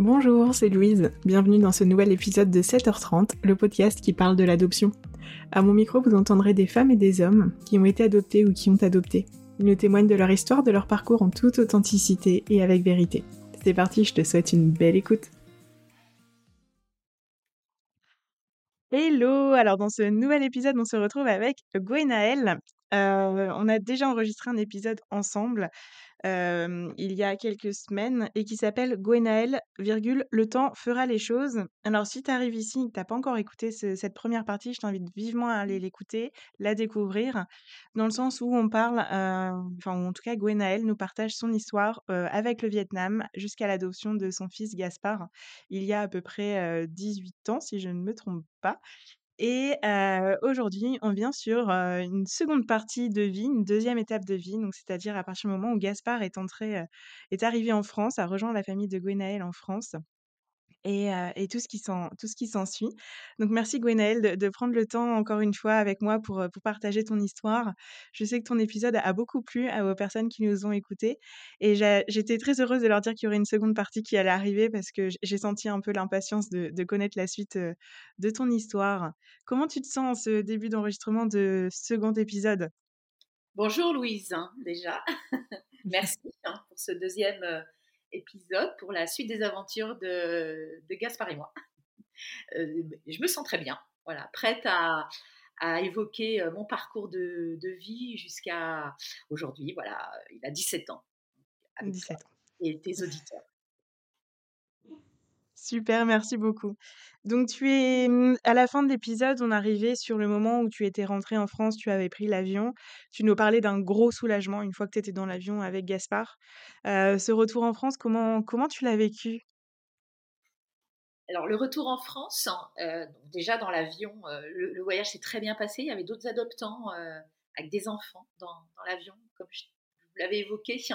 Bonjour, c'est Louise. Bienvenue dans ce nouvel épisode de 7h30, le podcast qui parle de l'adoption. À mon micro, vous entendrez des femmes et des hommes qui ont été adoptés ou qui ont adopté. Ils nous témoignent de leur histoire, de leur parcours en toute authenticité et avec vérité. C'est parti, je te souhaite une belle écoute. Hello Alors dans ce nouvel épisode, on se retrouve avec Gwenaëlle. Euh, on a déjà enregistré un épisode ensemble il y a quelques semaines et qui s'appelle Gwenaël, virgule, le temps fera les choses. Alors si tu arrives ici, tu n'as pas encore écouté cette première partie, je t'invite vivement à aller l'écouter, la découvrir, dans le sens où on parle, enfin en tout cas Gwenaël nous partage son histoire avec le Vietnam jusqu'à l'adoption de son fils Gaspard, il y a à peu près 18 ans si je ne me trompe pas. Et aujourd'hui, on vient sur une seconde partie de vie, une deuxième étape de vie, c'est-à-dire à partir du moment où Gaspard est est arrivé en France, a rejoint la famille de Gwenaël en France et, tout ce qui tout ce qui s'ensuit. Donc merci Gwenaëlle de, de, prendre le temps encore une fois avec moi pour, pour partager ton histoire. Je sais que ton épisode a beaucoup plu aux personnes qui nous ont écoutés et j'étais très heureuse de leur dire qu'il y aurait une seconde partie qui allait arriver parce que j'ai senti un peu l'impatience de, de, connaître la suite de ton histoire. Comment tu te sens en ce début d'enregistrement de second épisode? Bonjour Louise, hein, déjà. Merci hein, pour ce deuxième épisode pour la suite des aventures de, de Gaspard et moi. Euh, je me sens très bien, voilà, prête à, à évoquer euh, mon parcours de, de vie jusqu'à aujourd'hui. Voilà, il a 17 ans. 17 ans. Et tes auditeurs. Super, merci beaucoup. Donc tu es mmh, à la fin de l'épisode, on arrivait sur le moment où tu étais rentrée en France, tu avais pris l'avion. Tu nous parlais d'un gros soulagement une fois que tu étais dans l'avion avec Gaspard. ce retour en France, comment comment tu l'as vécu? Alors le retour en France, hein, déjà dans l'avion, le voyage s'est très bien passé. Il y avait d'autres adoptants, avec des enfants dans dans l'avion, comme je vous l'avais évoqué. Euh,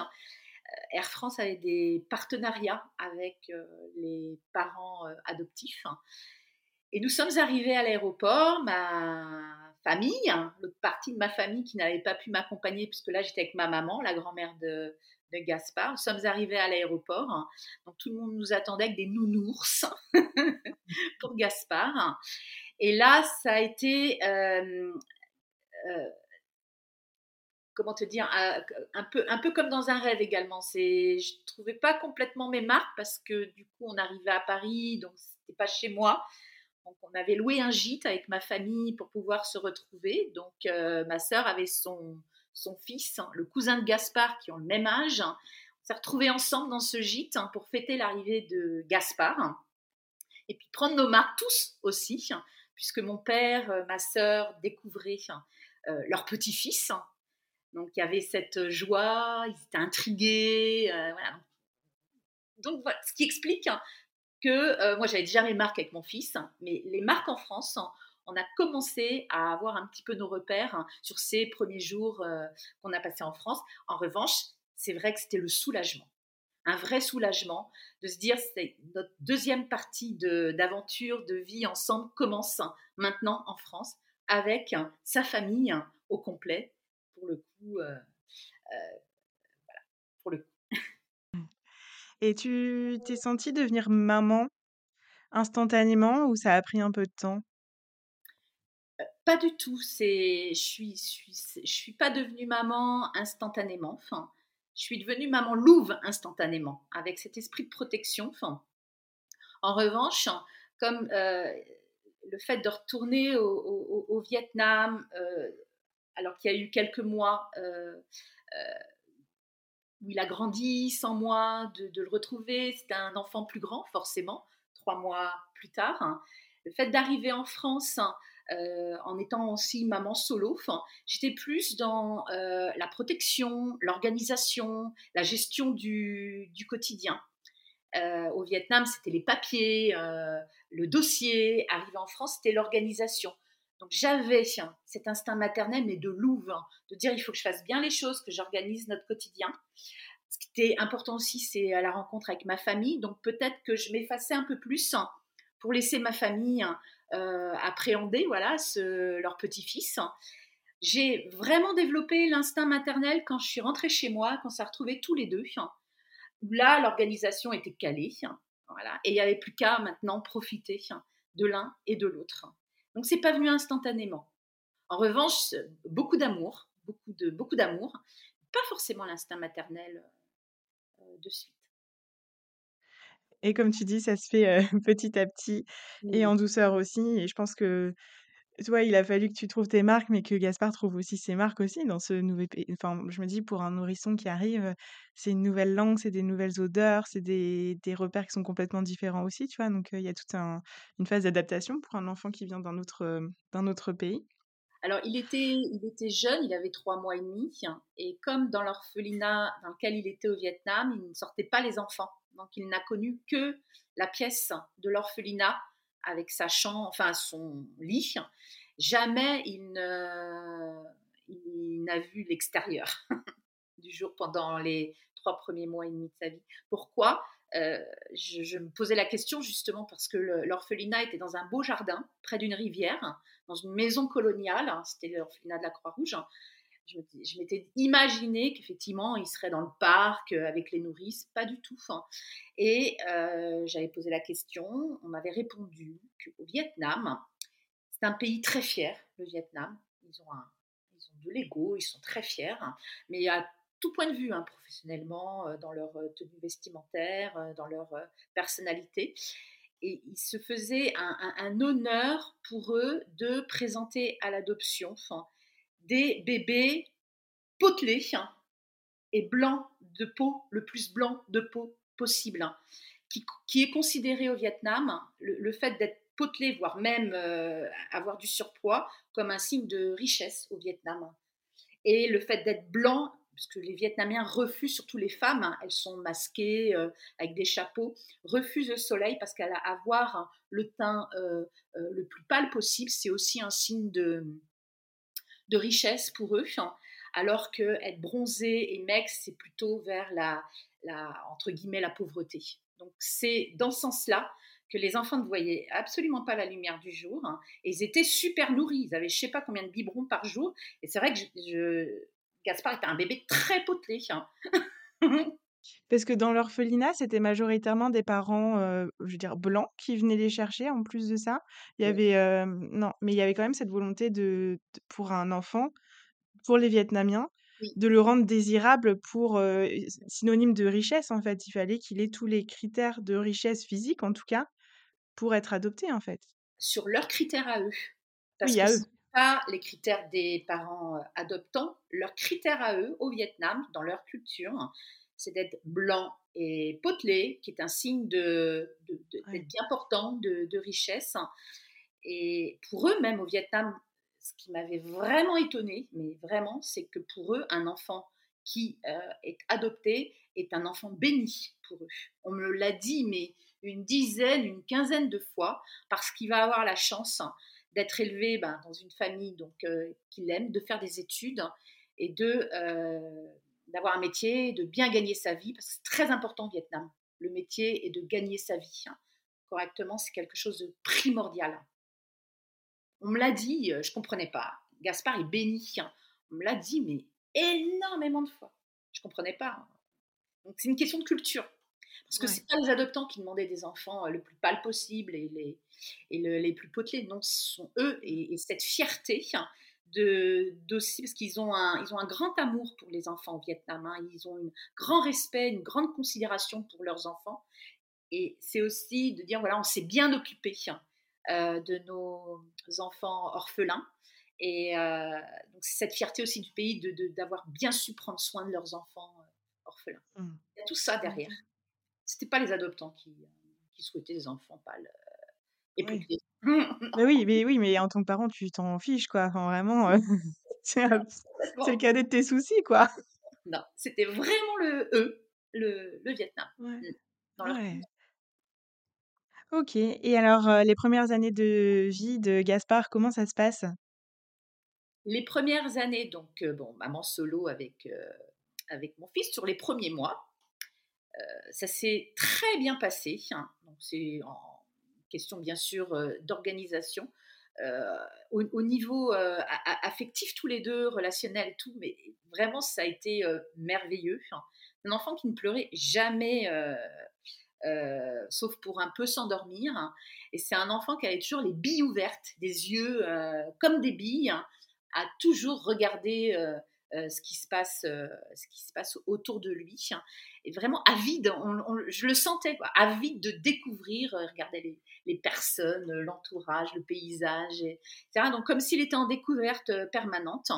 Air France avait des partenariats avec euh, les parents euh, adoptifs. Et nous sommes arrivés à l'aéroport, ma famille, hein, l'autre partie de ma famille qui n'avait pas pu m'accompagner, puisque là j'étais avec ma maman, la grand-mère de, Gaspard. Nous sommes arrivés à l'aéroport, donc tout le monde nous attendait avec des nounours pour Gaspard. Et là, ça a été comment te dire, un peu, un peu comme dans un rêve également. C'est, je trouvais pas complètement mes marques parce que du coup, on arrivait à Paris, donc c'était pas chez moi. Donc, on avait loué un gîte avec ma famille pour pouvoir se retrouver. Donc, euh, ma sœur avait son, son fils, hein, le cousin de Gaspard, qui ont le même âge. On s'est retrouvés ensemble dans ce gîte hein, pour fêter l'arrivée de Gaspard. Et puis prendre nos marques tous aussi, puisque mon père, euh, ma sœur découvraient euh, leur petit-fils, donc il y avait cette joie, ils étaient intrigués. Euh, voilà. Donc ce qui explique que euh, moi j'avais déjà mes marques avec mon fils, mais les marques en France, on a commencé à avoir un petit peu nos repères sur ces premiers jours euh, qu'on a passés en France. En revanche, c'est vrai que c'était le soulagement, un vrai soulagement de se dire c'est notre deuxième partie d'aventure, de vie ensemble commence maintenant en France avec sa famille au complet pour le coup, euh, euh, voilà, pour le coup. Et tu t'es sentie devenir maman instantanément ou ça a pris un peu de temps? Euh, Pas du tout. C'est, je suis, je suis, je suis pas devenue maman instantanément. Enfin, je suis devenue maman louve instantanément, avec cet esprit de protection. Enfin, en revanche, comme le fait de retourner au, au, au Vietnam, alors qu'il y a eu quelques mois euh, euh, où il a grandi sans moi, de, le retrouver. C'était un enfant plus grand, forcément, trois mois plus tard. Hein. Le fait d'arriver en France hein, euh, en étant aussi maman solo, j'étais plus dans la protection, l'organisation, la gestion du, quotidien. au Vietnam, c'était les papiers, le dossier. Arrivé en France, c'était l'organisation. J'avais cet instinct maternel, mais de louve, hein, de dire il faut que je fasse bien les choses, que j'organise notre quotidien. Ce qui était important aussi, c'est la rencontre avec ma famille. Donc peut-être que je m'effaçais un peu plus hein, pour laisser ma famille hein, euh, appréhender voilà, leur petit-fils. J'ai vraiment développé l'instinct maternel quand je suis rentrée chez moi, quand ça s'est retrouvé tous les deux. Là, l'organisation était calée. Voilà. Et il n'y avait plus qu'à maintenant profiter de l'un et de l'autre. Donc c'est pas venu instantanément. En revanche, beaucoup d'amour, beaucoup de beaucoup d'amour, pas forcément l'instinct maternel euh, de suite. Et comme tu dis, ça se fait, heu, petit à petit et en douceur aussi et je pense que toi, il a fallu que tu trouves tes marques, mais que Gaspard trouve aussi ses marques aussi dans ce nouveau pays enfin, je me dis pour un nourrisson qui arrive, c'est une nouvelle langue, c'est des nouvelles odeurs, c'est des des repères qui sont complètement différents aussi, tu vois? Donc, il y a toute un une phase d'adaptation pour un enfant qui vient d'un autre, autre pays. Alors, il était, il était jeune, il avait trois mois et demi, et comme dans l'orphelinat dans lequel il était au Vietnam, il ne sortait pas les enfants. Donc, il n'a connu que la pièce de l'orphelinat avec sa chambre, enfin son lit. Jamais il n'a vu l'extérieur du jour pendant les trois premiers mois et demi de sa vie. Pourquoi? Euh, je, me posais la question justement parce que l'orphelinat était dans un beau jardin près d'une rivière, dans une maison coloniale. hein, C'était l'orphelinat de la Croix-Rouge. Je m'étais imaginé qu'effectivement il serait dans le parc euh, avec les nourrices, pas du tout. hein. Et euh, j'avais posé la question, on m'avait répondu qu'au Vietnam, c'est un pays très fier, le Vietnam. Ils ont, de l'ego, ils sont très fiers, mais à tout point de vue, hein, professionnellement, euh, dans leur tenue vestimentaire, dans leur personnalité. Et il se faisait un, honneur pour eux de présenter à l'adoption des bébés potelés hein, et blancs de peau, le plus blanc de peau possible, hein, qui, est considéré au Vietnam, le, le fait d'être potelé, voire même euh, avoir du surpoids, comme un signe de richesse au Vietnam. Et le fait d'être blanc, parce que les Vietnamiens refusent, surtout les femmes, hein, elles sont masquées euh, avec des chapeaux, refusent le soleil parce hein, le teint euh, le plus pâle possible, c'est aussi un signe de, de richesse pour eux, hein, alors que être bronzé et mec, c'est plutôt vers la, la, entre guillemets, la pauvreté. Donc c'est dans ce sens-là que les enfants ne voyaient absolument pas la lumière du jour. hein, et ils étaient super nourris. Ils avaient je sais pas combien de biberons par jour. Et c'est vrai que je, Gaspard était un bébé très potelé. hein. Parce que dans l'orphelinat, c'était majoritairement des parents, je veux dire blancs qui venaient les chercher en plus de ça? Il y avait, non, mais il y avait quand même cette volonté de de pour un enfant, pour les Vietnamiens, Oui. de le rendre désirable pour, synonyme de richesse, en fait. Il fallait qu'il ait tous les critères de richesse physique, en tout cas, pour être adopté, en fait. sur leurs critères à eux. Parce Oui, que à ce eux. pas les critères des parents adoptants, leurs critères à eux au Vietnam, dans leur culture, c'est d'être blanc et potelé, qui est un signe de, de- de- Ouais. d'être bien portant, de, de richesse. Et pour eux, même au Vietnam, ce qui m'avait vraiment étonné, mais vraiment, c'est que pour eux, un enfant qui euh, est adopté est un enfant béni pour eux. On me l'a dit, mais une dizaine, une quinzaine de fois, parce qu'il va avoir la chance d'être élevé ben, dans une famille donc euh, qu'il aime, de faire des études et de euh, d'avoir un métier, de bien gagner sa vie, parce que c'est très important au Vietnam. Le métier est de gagner sa vie hein. correctement, c'est quelque chose de primordial. On me l'a dit, euh, je comprenais pas. Gaspard est béni. hein. On me l'a dit, mais énormément de fois. Je comprenais pas. hein. Donc c'est une question de culture. Parce que Ouais. c'est pas les adoptants qui demandaient des enfants euh, le plus pâle possible et les, et le- les plus potelés. Non, ce sont eux et, et cette fierté d'aussi parce qu'ils ont un ils ont un grand amour pour les enfants au Vietnam. hein. Ils ont un grand respect, une grande considération pour leurs enfants. Et c'est aussi de dire voilà, on s'est bien occupé hein, euh, de nos enfants orphelins. Et euh, donc c'est cette fierté aussi du pays de- de- d'avoir bien su prendre soin de leurs enfants euh, orphelins. Mmh. Il y a tout ça derrière. C'était pas les adoptants qui, qui souhaitaient des enfants pâles euh, et Oui. Mais oui, mais oui, mais en tant que parent, tu t'en fiches, quoi. Enfin, vraiment, heu, c'est le cadet de tes soucis, quoi. Non, c'était vraiment le eux, le, le Vietnam. Ouais. Mm. Dans leur Ouais. OK et alors, heu, les premières années de vie de Gaspard, comment ça se passe? Les premières années, donc, euh, bon, maman solo avec, euh, avec mon fils, sur les premiers mois, euh, ça s'est très bien passé. hein. Donc, c'est en question, bien sûr, euh, d'organisation. Euh, au, au niveau euh, a- a- affectif, tous les deux, relationnel tout, mais vraiment, ça a été merveilleux. hein. Un enfant qui ne pleurait jamais sauf pour un peu s'endormir. Et c'est un enfant qui avait toujours les billes ouvertes, des yeux comme des billes, à toujours regarder euh, ce, qui se passe, euh, ce qui se passe autour de lui. Et vraiment avide, je le sentais, quoi, avide de découvrir, euh, regarder les, personnes, l'entourage, le paysage, etc. Donc comme s'il était en découverte permanente.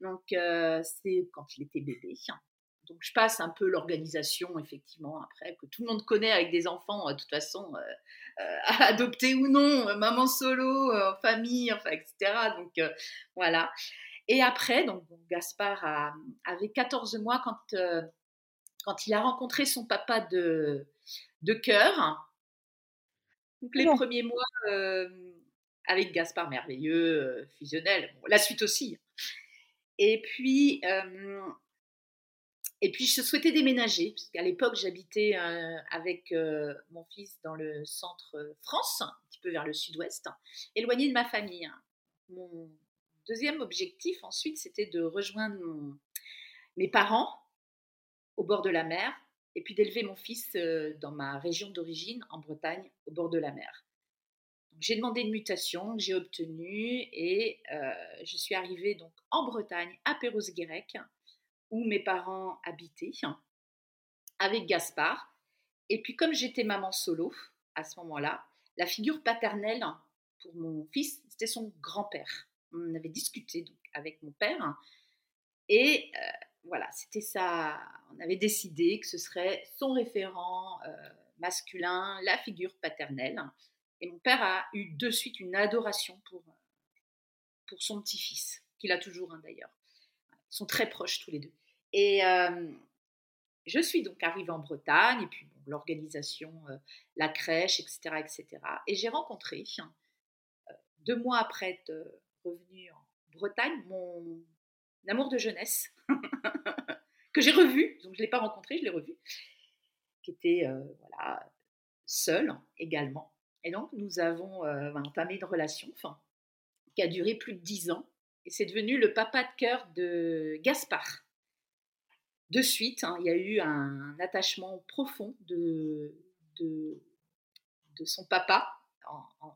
Donc c'est quand il était bébé. Donc je passe un peu l'organisation, effectivement, après, que tout le monde connaît avec des enfants, de toute façon, adoptés ou non, maman solo, famille, enfin, etc. Donc voilà. Et après, donc, Gaspard avait 14 mois quand, euh, quand il a rencontré son papa de, de cœur. Donc les premiers mois euh, avec Gaspard merveilleux, euh, fusionnel, la suite aussi. Et puis, et puis je souhaitais déménager, parce qu'à l'époque j'habitais avec mon fils dans le centre France, un petit peu vers le sud-ouest, éloigné de ma famille. Mon, deuxième objectif ensuite, c'était de rejoindre mes parents au bord de la mer et puis d'élever mon fils euh, dans ma région d'origine, en Bretagne, au bord de la mer. J'ai demandé une mutation j'ai obtenue et euh, je suis arrivée donc en Bretagne, à Perros-Guirec, où mes parents habitaient, avec Gaspard. Et puis comme j'étais maman solo à ce moment-là, la figure paternelle pour mon fils, c'était son grand-père on avait discuté donc, avec mon père. Et euh, voilà, c'était ça. On avait décidé que ce serait son référent euh, masculin, la figure paternelle. Et mon père a eu de suite une adoration pour, pour son petit-fils, qu'il a toujours un d'ailleurs. Ils sont très proches tous les deux. Et euh, je suis donc arrivée en Bretagne, et puis l'organisation, la crèche, etc. etc. Et j'ai rencontré, deux mois après revenu en Bretagne, mon amour de jeunesse, que j'ai revu, donc je ne l'ai pas rencontré, je l'ai revu, qui était euh, voilà, seul également. Et donc nous avons euh, entamé une relation qui a duré plus de dix ans, et c'est devenu le papa de cœur de Gaspard. De suite, hein, il y a eu un attachement profond de, de son papa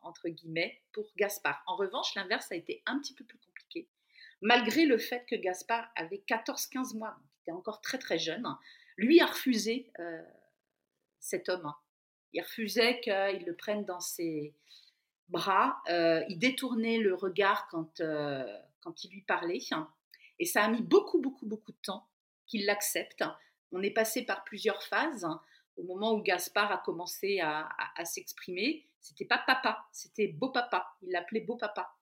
entre guillemets, pour Gaspard. En revanche, l'inverse a été un petit peu plus compliqué. Malgré le fait que Gaspard avait 14-15 mois, il était encore très très jeune, lui a refusé euh, cet homme. Il refusait qu'il le prenne dans ses bras. Euh, il détournait le regard quand, euh, quand il lui parlait. Et ça a mis beaucoup, beaucoup, beaucoup de temps qu'il l'accepte. On est passé par plusieurs phases. Au moment où Gaspard a commencé à s'exprimer, c'était pas papa, c'était beau papa. Il l'appelait beau papa.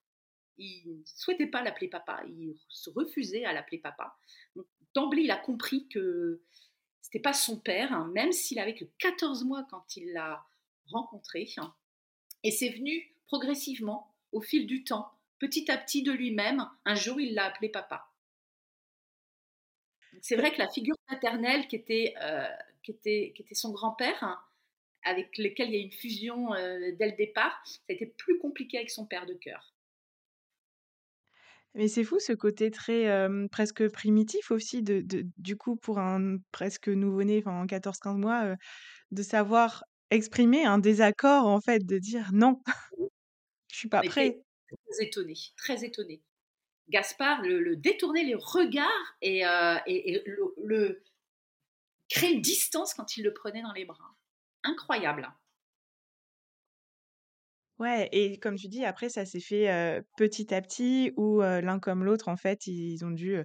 Il ne souhaitait pas l'appeler papa, il se refusait à l'appeler papa. D'emblée, il a compris que c'était pas son père, hein, même s'il avait que 14 mois quand il l'a rencontré. Hein. Et c'est venu progressivement, au fil du temps, petit à petit de lui-même. Un jour, il l'a appelé papa. C'est vrai que la figure paternelle qui était, euh, qui était, qui était son grand-père, hein, avec lequel il y a une fusion euh, dès le départ, ça a été plus compliqué avec son père de cœur. Mais c'est fou ce côté très presque primitif aussi, de, du coup, pour un presque nouveau-né, enfin en 14-15 mois, de savoir exprimer un désaccord, en fait, de dire non, je suis pas prêt. Très étonné, très étonné. Gaspard le, détournait les regards et, et, le, le créer une distance quand il le prenait dans les bras incroyable. Ouais, et comme tu dis, après, ça s'est fait petit à petit, où l'un comme l'autre, en fait, ils ont dû,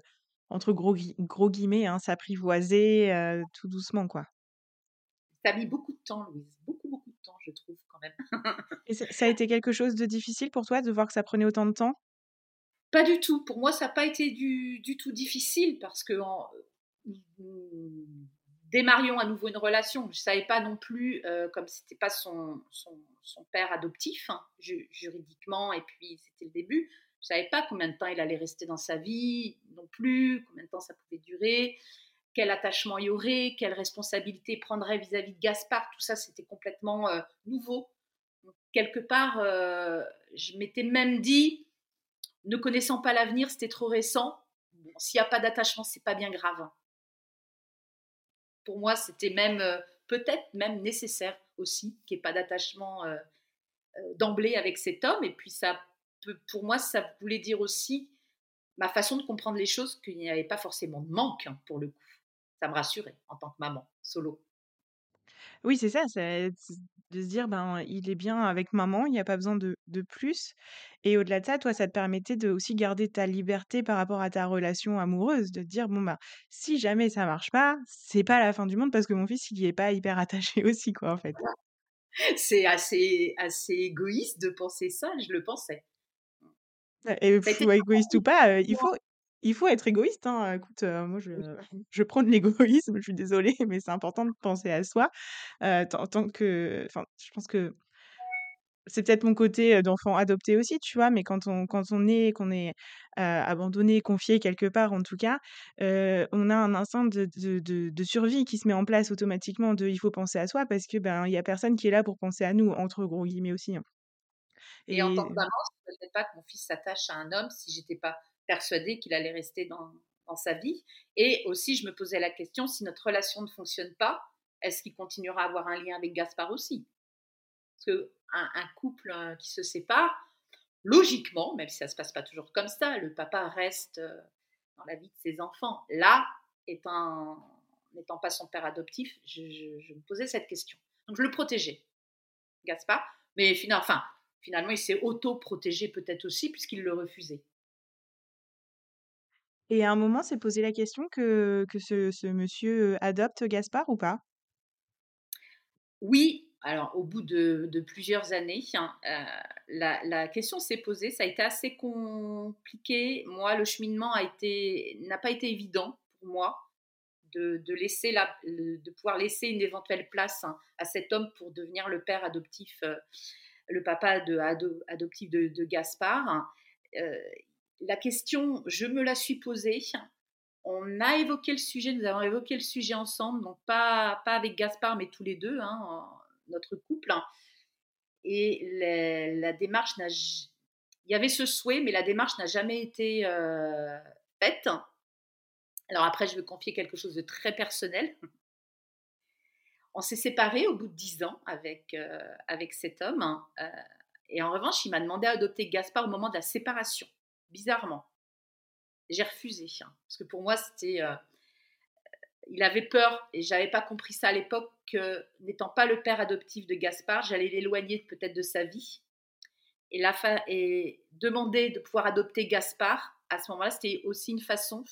entre gros, gros guillemets, hein, s'apprivoiser tout doucement, quoi. Ça a mis beaucoup de temps, Louise, beaucoup, beaucoup de temps, je trouve, quand même. et ça, a été quelque chose de difficile pour toi, de voir que ça prenait autant de temps? Pas du tout. Pour moi, ça n'a pas été du, du, tout difficile, parce que démarrions à nouveau une relation. Je ne savais pas non plus, euh, comme c'était pas son, père adoptif hein, juridiquement, et puis c'était le début, je savais pas combien de temps il allait rester dans sa vie non plus, combien de temps ça pouvait durer, quel attachement il y aurait, quelle responsabilité prendrait vis-à-vis de Gaspard. Tout ça, c'était complètement euh, nouveau. quelque part, euh, je m'étais même dit, ne connaissant pas l'avenir, c'était trop récent. S'il n'y a pas d'attachement, c'est pas bien grave pour moi, c'était même euh, peut-être même nécessaire aussi, qu'il n'y ait pas d'attachement euh, euh, d'emblée avec cet homme. Et puis ça pour moi, ça voulait dire aussi ma façon de comprendre les choses, qu'il n'y avait pas forcément de manque hein, pour le coup. Ça me rassurait en tant que maman solo. Oui, c'est ça, c'est de se dire: «Ben, il est bien avec maman, il y a pas besoin de de plus» et au-delà de ça, toi, ça te permettait de aussi garder ta liberté par rapport à ta relation amoureuse, de te dire: «Bon, bah, si jamais ça marche pas, c'est pas la fin du monde parce que mon fils, il y est pas hyper attaché aussi, quoi, en fait». C'est assez assez égoïste de penser ça, je le pensais. et été égoïste ou pas, heu, il faut il faut être égoïste, hein, écoute, moi je je prône l'égoïsme, je suis désolée, mais c'est important de penser à soi, tant tant que enfin, je pense que c'est peut-être mon côté, d'enfant adopté aussi, tu vois? Mais quand on quand on est qu'on est, abandonné, confié quelque part en tout cas, on a un instinct de de de de survie qui se met en place automatiquement de: «Il faut penser à soi» parce que, ben, il y a personne qui est là pour penser à nous, entre gros guillemets aussi, hein. Et en tant que maman, je ne souhaitais pas que mon fils s'attache à un homme si j'étais pas persuadée qu'il allait rester dans, dans sa vie. Et aussi, je me posais la question si notre relation ne fonctionne pas, est-ce qu'il continuera à avoir un lien avec Gaspard aussi? Parce que un, couple euh, qui se sépare, logiquement, même si ça se passe pas toujours comme ça, le papa reste euh, dans la vie de ses enfants. Là, étant n'étant pas son père adoptif, je, me posais cette question. Donc je le protégeais, Gaspard. Mais finalement, finalement, il s'est auto-protégé peut-être aussi puisqu'il le refusait. Et à un moment, s'est posé la question que que ce monsieur, adopte Gaspard ou pas? Oui, alors au bout de, de plusieurs années, hein, euh, la, la question s'est posée. Ça a été assez compliqué. Moi, le cheminement a été n'a pas été évident pour moi de, de laisser la, de pouvoir laisser une éventuelle place hein, à cet homme pour devenir le père adoptif, le papa de, ado- adoptif de, Gaspard. Euh, la question, je me la suis posée. On a évoqué le sujet, nous avons évoqué le sujet ensemble, donc pas, avec Gaspard, mais tous les deux, hein, notre couple. Et la, démarche n'a. Il y avait ce souhait, mais la démarche n'a jamais été euh, faite. Alors après, je vais confier quelque chose de très personnel. On s'est séparés au bout de dix ans avec, euh, cet homme. hein, euh, et en revanche, il m'a demandé à adopter Gaspard au moment de la séparation, bizarrement. J'ai refusé, hein, parce que pour moi, c'était. euh, il avait peur, et j'avais pas compris ça à l'époque, que n'étant pas le père adoptif de Gaspard, j'allais l'éloigner peut-être de sa vie. Et, la fa- et demander de pouvoir adopter Gaspard, à ce moment-là, c'était aussi une façon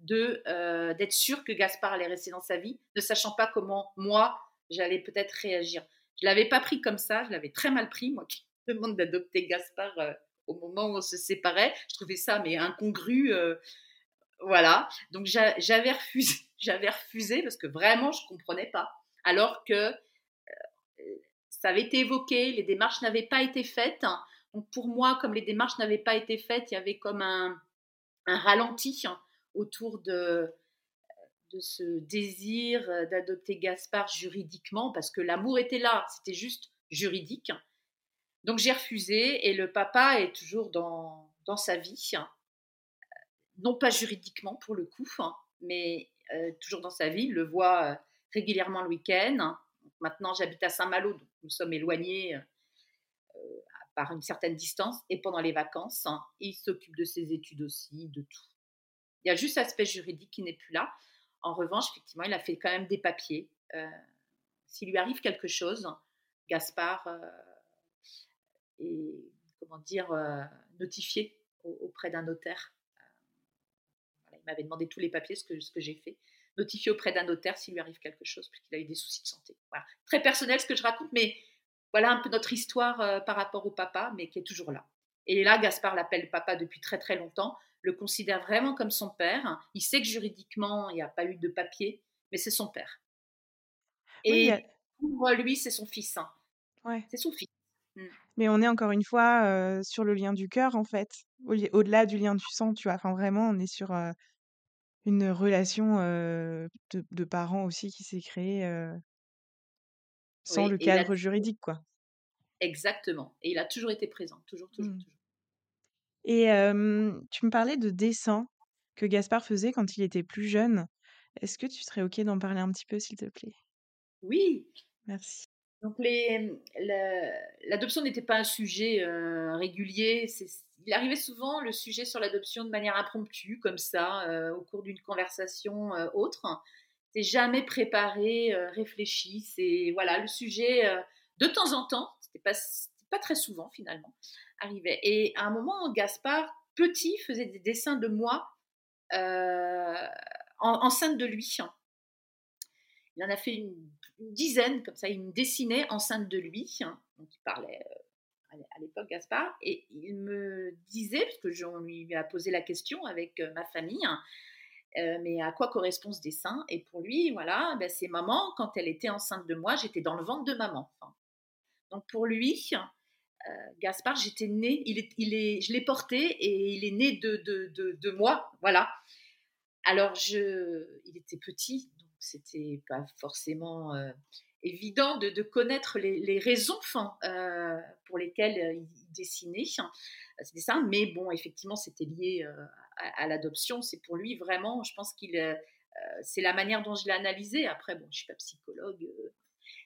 de euh, d'être sûr que Gaspard allait rester dans sa vie, ne sachant pas comment moi j'allais peut-être réagir. Je l'avais pas pris comme ça, je l'avais très mal pris, moi qui demande d'adopter Gaspard euh, au moment où on se séparait. Je trouvais ça mais incongru. euh, voilà, donc j'a- j'avais refusé, parce que vraiment je comprenais pas. Alors que euh, ça avait été évoqué, les démarches n'avaient pas été faites. Donc pour moi, comme les démarches n'avaient pas été faites, il y avait comme un, ralenti autour de, de ce désir euh, d'adopter Gaspard juridiquement, parce que l'amour était là, c'était juste juridique. Donc j'ai refusé et le papa est toujours dans, dans sa vie, hein. non pas juridiquement pour le coup, hein, mais euh, toujours dans sa vie. Il le voit euh, régulièrement le week-end. Maintenant, j'habite à Saint-Malo, donc nous sommes éloignés euh, par une certaine distance. Et pendant les vacances, hein, il s'occupe de ses études aussi, de tout. Il y a juste l'aspect juridique qui n'est plus là. En revanche, effectivement, il a fait quand même des papiers. S'il lui arrive quelque chose, Gaspard est, comment dire, euh, notifié au- auprès d'un notaire. Euh, voilà, il m'avait demandé tous les papiers, ce que, ce que j'ai fait. Notifié auprès d'un notaire s'il lui arrive quelque chose, puisqu'il a eu des soucis de santé. Voilà. Très personnel ce que je raconte, mais voilà un peu notre histoire euh, par rapport au papa, mais qui est toujours là. Et là, Gaspard l'appelle papa depuis très très longtemps, le considère vraiment comme son père. Il sait que juridiquement, il n'y a pas eu de papier, mais c'est son père. Oui, il y a Et pour lui, c'est son fils. hein. ouais, C'est son fils. Mm. Mais on est encore une fois, sur le lien du cœur, en fait, au au-delà du lien du sang, tu vois? Enfin, vraiment, on est sur, une relation, de de parents aussi qui s'est créée, sans Oui, le a cadre juridique, quoi. exactement. Et il a toujours été présent, toujours, toujours, Mmh. toujours. Et tu me parlais de dessins que Gaspard faisait quand il était plus jeune. Est-ce que tu serais OK d'en parler un petit peu, s'il te plaît? Oui. Merci. Donc l'adoption n'était pas un sujet euh, régulier. Il arrivait souvent le sujet sur l'adoption de manière impromptue, comme ça, euh, au cours d'une conversation euh, autre. C'est jamais préparé, réfléchi. C'est voilà le sujet de temps en temps. C'était pas pas très souvent finalement arrivait. Et à un moment, Gaspard petit faisait des dessins de moi enceinte de lui. Il en a fait une une dizaine, comme ça, il me dessinait enceinte de lui. Hein, donc il parlait euh, à l'époque Gaspard, et il me disait, parce que j'en lui a posé la question avec euh, ma famille, hein, euh, mais à quoi correspond ce dessin? Et pour lui, voilà, ben, c'est maman, quand elle était enceinte de moi, j'étais dans le ventre de maman. donc pour lui, Gaspard, j'étais née, il est, il est, je l'ai porté et il est né de, de, de, de moi, voilà. Alors, je, il était petit, c'était pas forcément euh, évident de, connaître les, raisons euh, pour lesquelles euh, il dessinait ces dessins. Mais bon, effectivement, c'était lié à, l'adoption. C'est pour lui vraiment, je pense qu'il c'est la manière dont je l'ai analysé. Après, bon, je suis pas psychologue,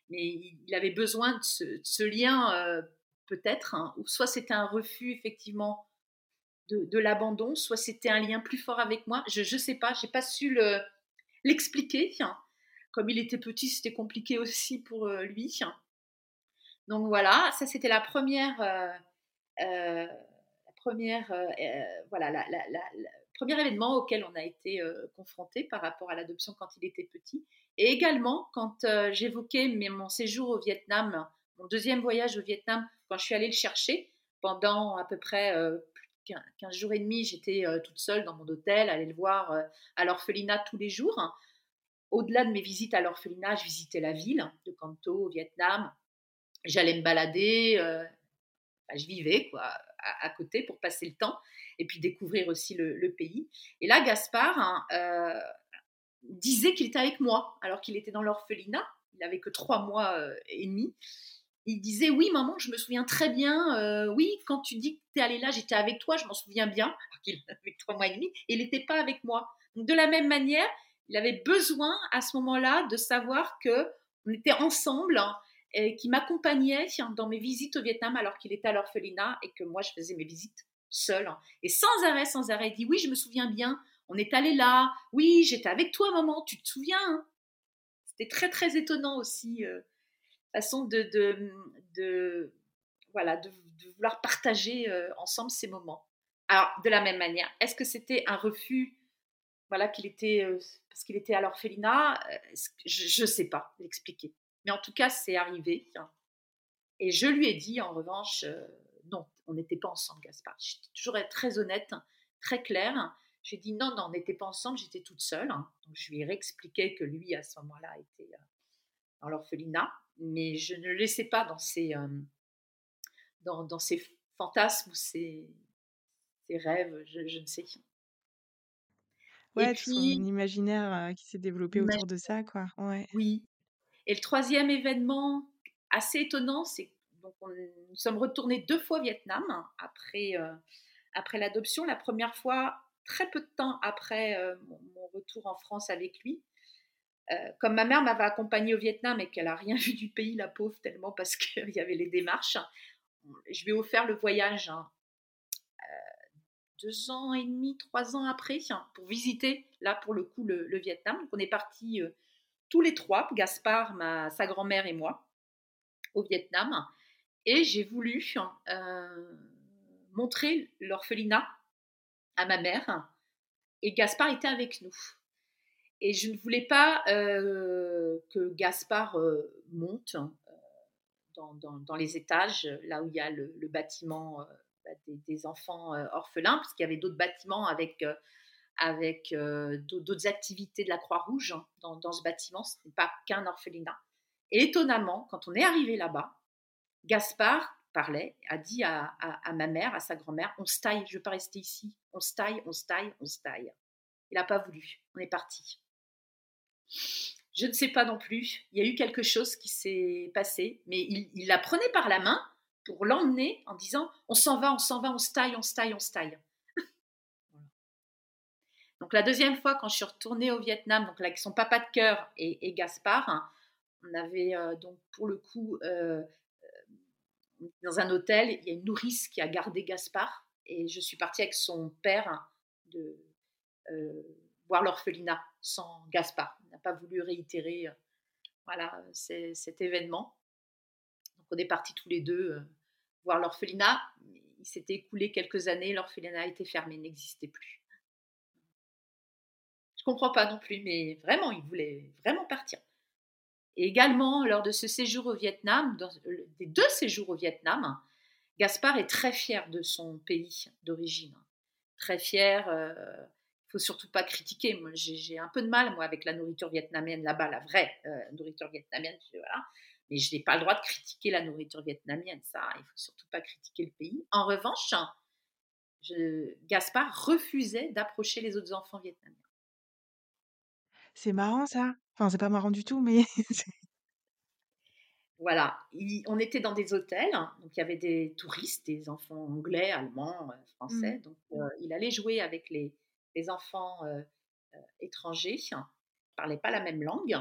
mais il, avait besoin de ce, lien, peut-être, hein, ou soit c'était un refus effectivement de, l'abandon, soit c'était un lien plus fort avec moi. Je ne sais pas, j'ai pas su le, l'expliquer. Comme il était petit, c'était compliqué aussi pour euh, lui. Donc voilà, ça c'était la première, euh, euh, première, voilà, la, premier événement auquel on a été confronté par rapport à l'adoption quand il était petit. Et également quand j'évoquais mon séjour au Vietnam, mon deuxième voyage au Vietnam, quand je suis allée le chercher pendant à peu près 15 jours et demi, j'étais toute seule dans mon hôtel, aller le voir à l'orphelinat tous les jours. Au-delà de mes visites à l'orphelinat, je visitais la ville de Kanto au Vietnam. J'allais me balader, je vivais quoi, à, côté pour passer le temps et puis découvrir aussi le, pays. Et là, Gaspard hein, disait qu'il était avec moi alors qu'il était dans l'orphelinat. Il n'avait que trois mois et demi il disait oui maman je me souviens très bien euh, oui quand tu dis que tu es allé là j'étais avec toi je m'en souviens bien qu'il avait trois mois et demi et il n'était pas avec moi de la même manière il avait besoin à ce moment-là de savoir que on était ensemble et qu'il m'accompagnait dans mes visites au Vietnam alors qu'il était à l'orphelinat et que moi je faisais mes visites seule et sans arrêt sans arrêt il dit oui je me souviens bien on est allé là oui j'étais avec toi maman tu te souviens hein? c'était très très étonnant aussi euh, façon de, de, voilà, de, vouloir partager euh, ensemble ces moments. Alors, de la même manière, est-ce que c'était un refus voilà, qu'il était, euh, parce qu'il était à l'orphelinat euh, Je ne sais pas l'expliquer. Mais en tout cas, c'est arrivé. Et je lui ai dit, en revanche, non, on n'était pas ensemble, Gaspard. J'étais toujours très honnête, très claire. J'ai dit non, non, on n'était pas ensemble, j'étais toute seule. Donc, je lui ai réexpliqué que lui, à ce moment-là, était dans l'orphelinat mais je ne le laissais pas dans ses, euh, dans, dans, ses fantasmes ou ses, ses rêves, je, ne sais. Ouais, et puis, son imaginaire euh, qui s'est développé autour de ça, quoi. Ouais. Oui. Et le troisième événement assez étonnant, c'est donc nous sommes retournés deux fois au Vietnam après, euh, après l'adoption. La première fois, très peu de temps après mon, retour en France avec lui. Euh, comme ma mère m'avait accompagnée au Vietnam et qu'elle n'a rien vu du pays, la pauvre, tellement parce qu'il y avait les démarches, je lui ai offert le voyage hein, euh, deux ans et demi, trois ans après, hein, pour visiter, là, pour le coup, le, Vietnam. Donc, on est partis euh, tous les trois, Gaspard, sa grand-mère et moi, au Vietnam. Et j'ai voulu montrer l'orphelinat à ma mère. Et Gaspard était avec nous. Et je ne voulais pas euh, que Gaspard euh, monte euh, dans, les étages, là où il y a le, bâtiment bah, des, enfants orphelins, parce qu'il y avait d'autres bâtiments avec, d'autres activités de la Croix-Rouge hein, dans, dans, ce bâtiment. Ce n'est pas qu'un orphelinat. Et étonnamment, quand on est arrivé là-bas, Gaspard parlait, a dit à, à, ma mère, à sa grand-mère, on se taille, je ne veux pas rester ici, on se taille, on se taille, on se taille. Il n'a pas voulu, on est parti. Je ne sais pas non plus. Il y a eu quelque chose qui s'est passé, mais il, la prenait par la main pour l'emmener en disant On s'en va, on s'en va, on se taille, on se taille, on se taille. Donc la deuxième fois, quand je suis retournée au Vietnam, donc avec son papa de cœur et, Gaspard, On avait donc pour le coup dans un hôtel, il y a une nourrice qui a gardé Gaspard et je suis partie avec son père de voir l'orphelinat sans Gaspard. Il n'a pas voulu réitérer voilà, cet événement. Donc on est partis tous les deux voir l'orphelinat. Il s'était écoulé quelques années, l'orphelinat était fermé, n'existait plus. Je comprends pas non plus, mais vraiment, il voulait vraiment partir. Et également, lors de ce séjour au Vietnam, des deux séjours au Vietnam, Gaspard est très fier de son pays d'origine. Très fier. Euh, faut surtout pas critiquer. Moi, j'ai un peu de mal, moi, avec la nourriture vietnamienne là-bas, la vraie euh, nourriture vietnamienne. Voilà. Mais je n'ai pas le droit de critiquer la nourriture vietnamienne. Ça, il faut surtout pas critiquer le pays. En revanche, je, Gaspard refusait d'approcher les autres enfants vietnamiens. C'est marrant ça. Enfin, c'est pas marrant du tout, mais Voilà, on était dans des hôtels, donc il y avait des touristes, des enfants anglais, allemands, euh, français. Mmh. Donc euh, il allait jouer avec les, enfants euh, étrangers, ne parlaient pas la même langue.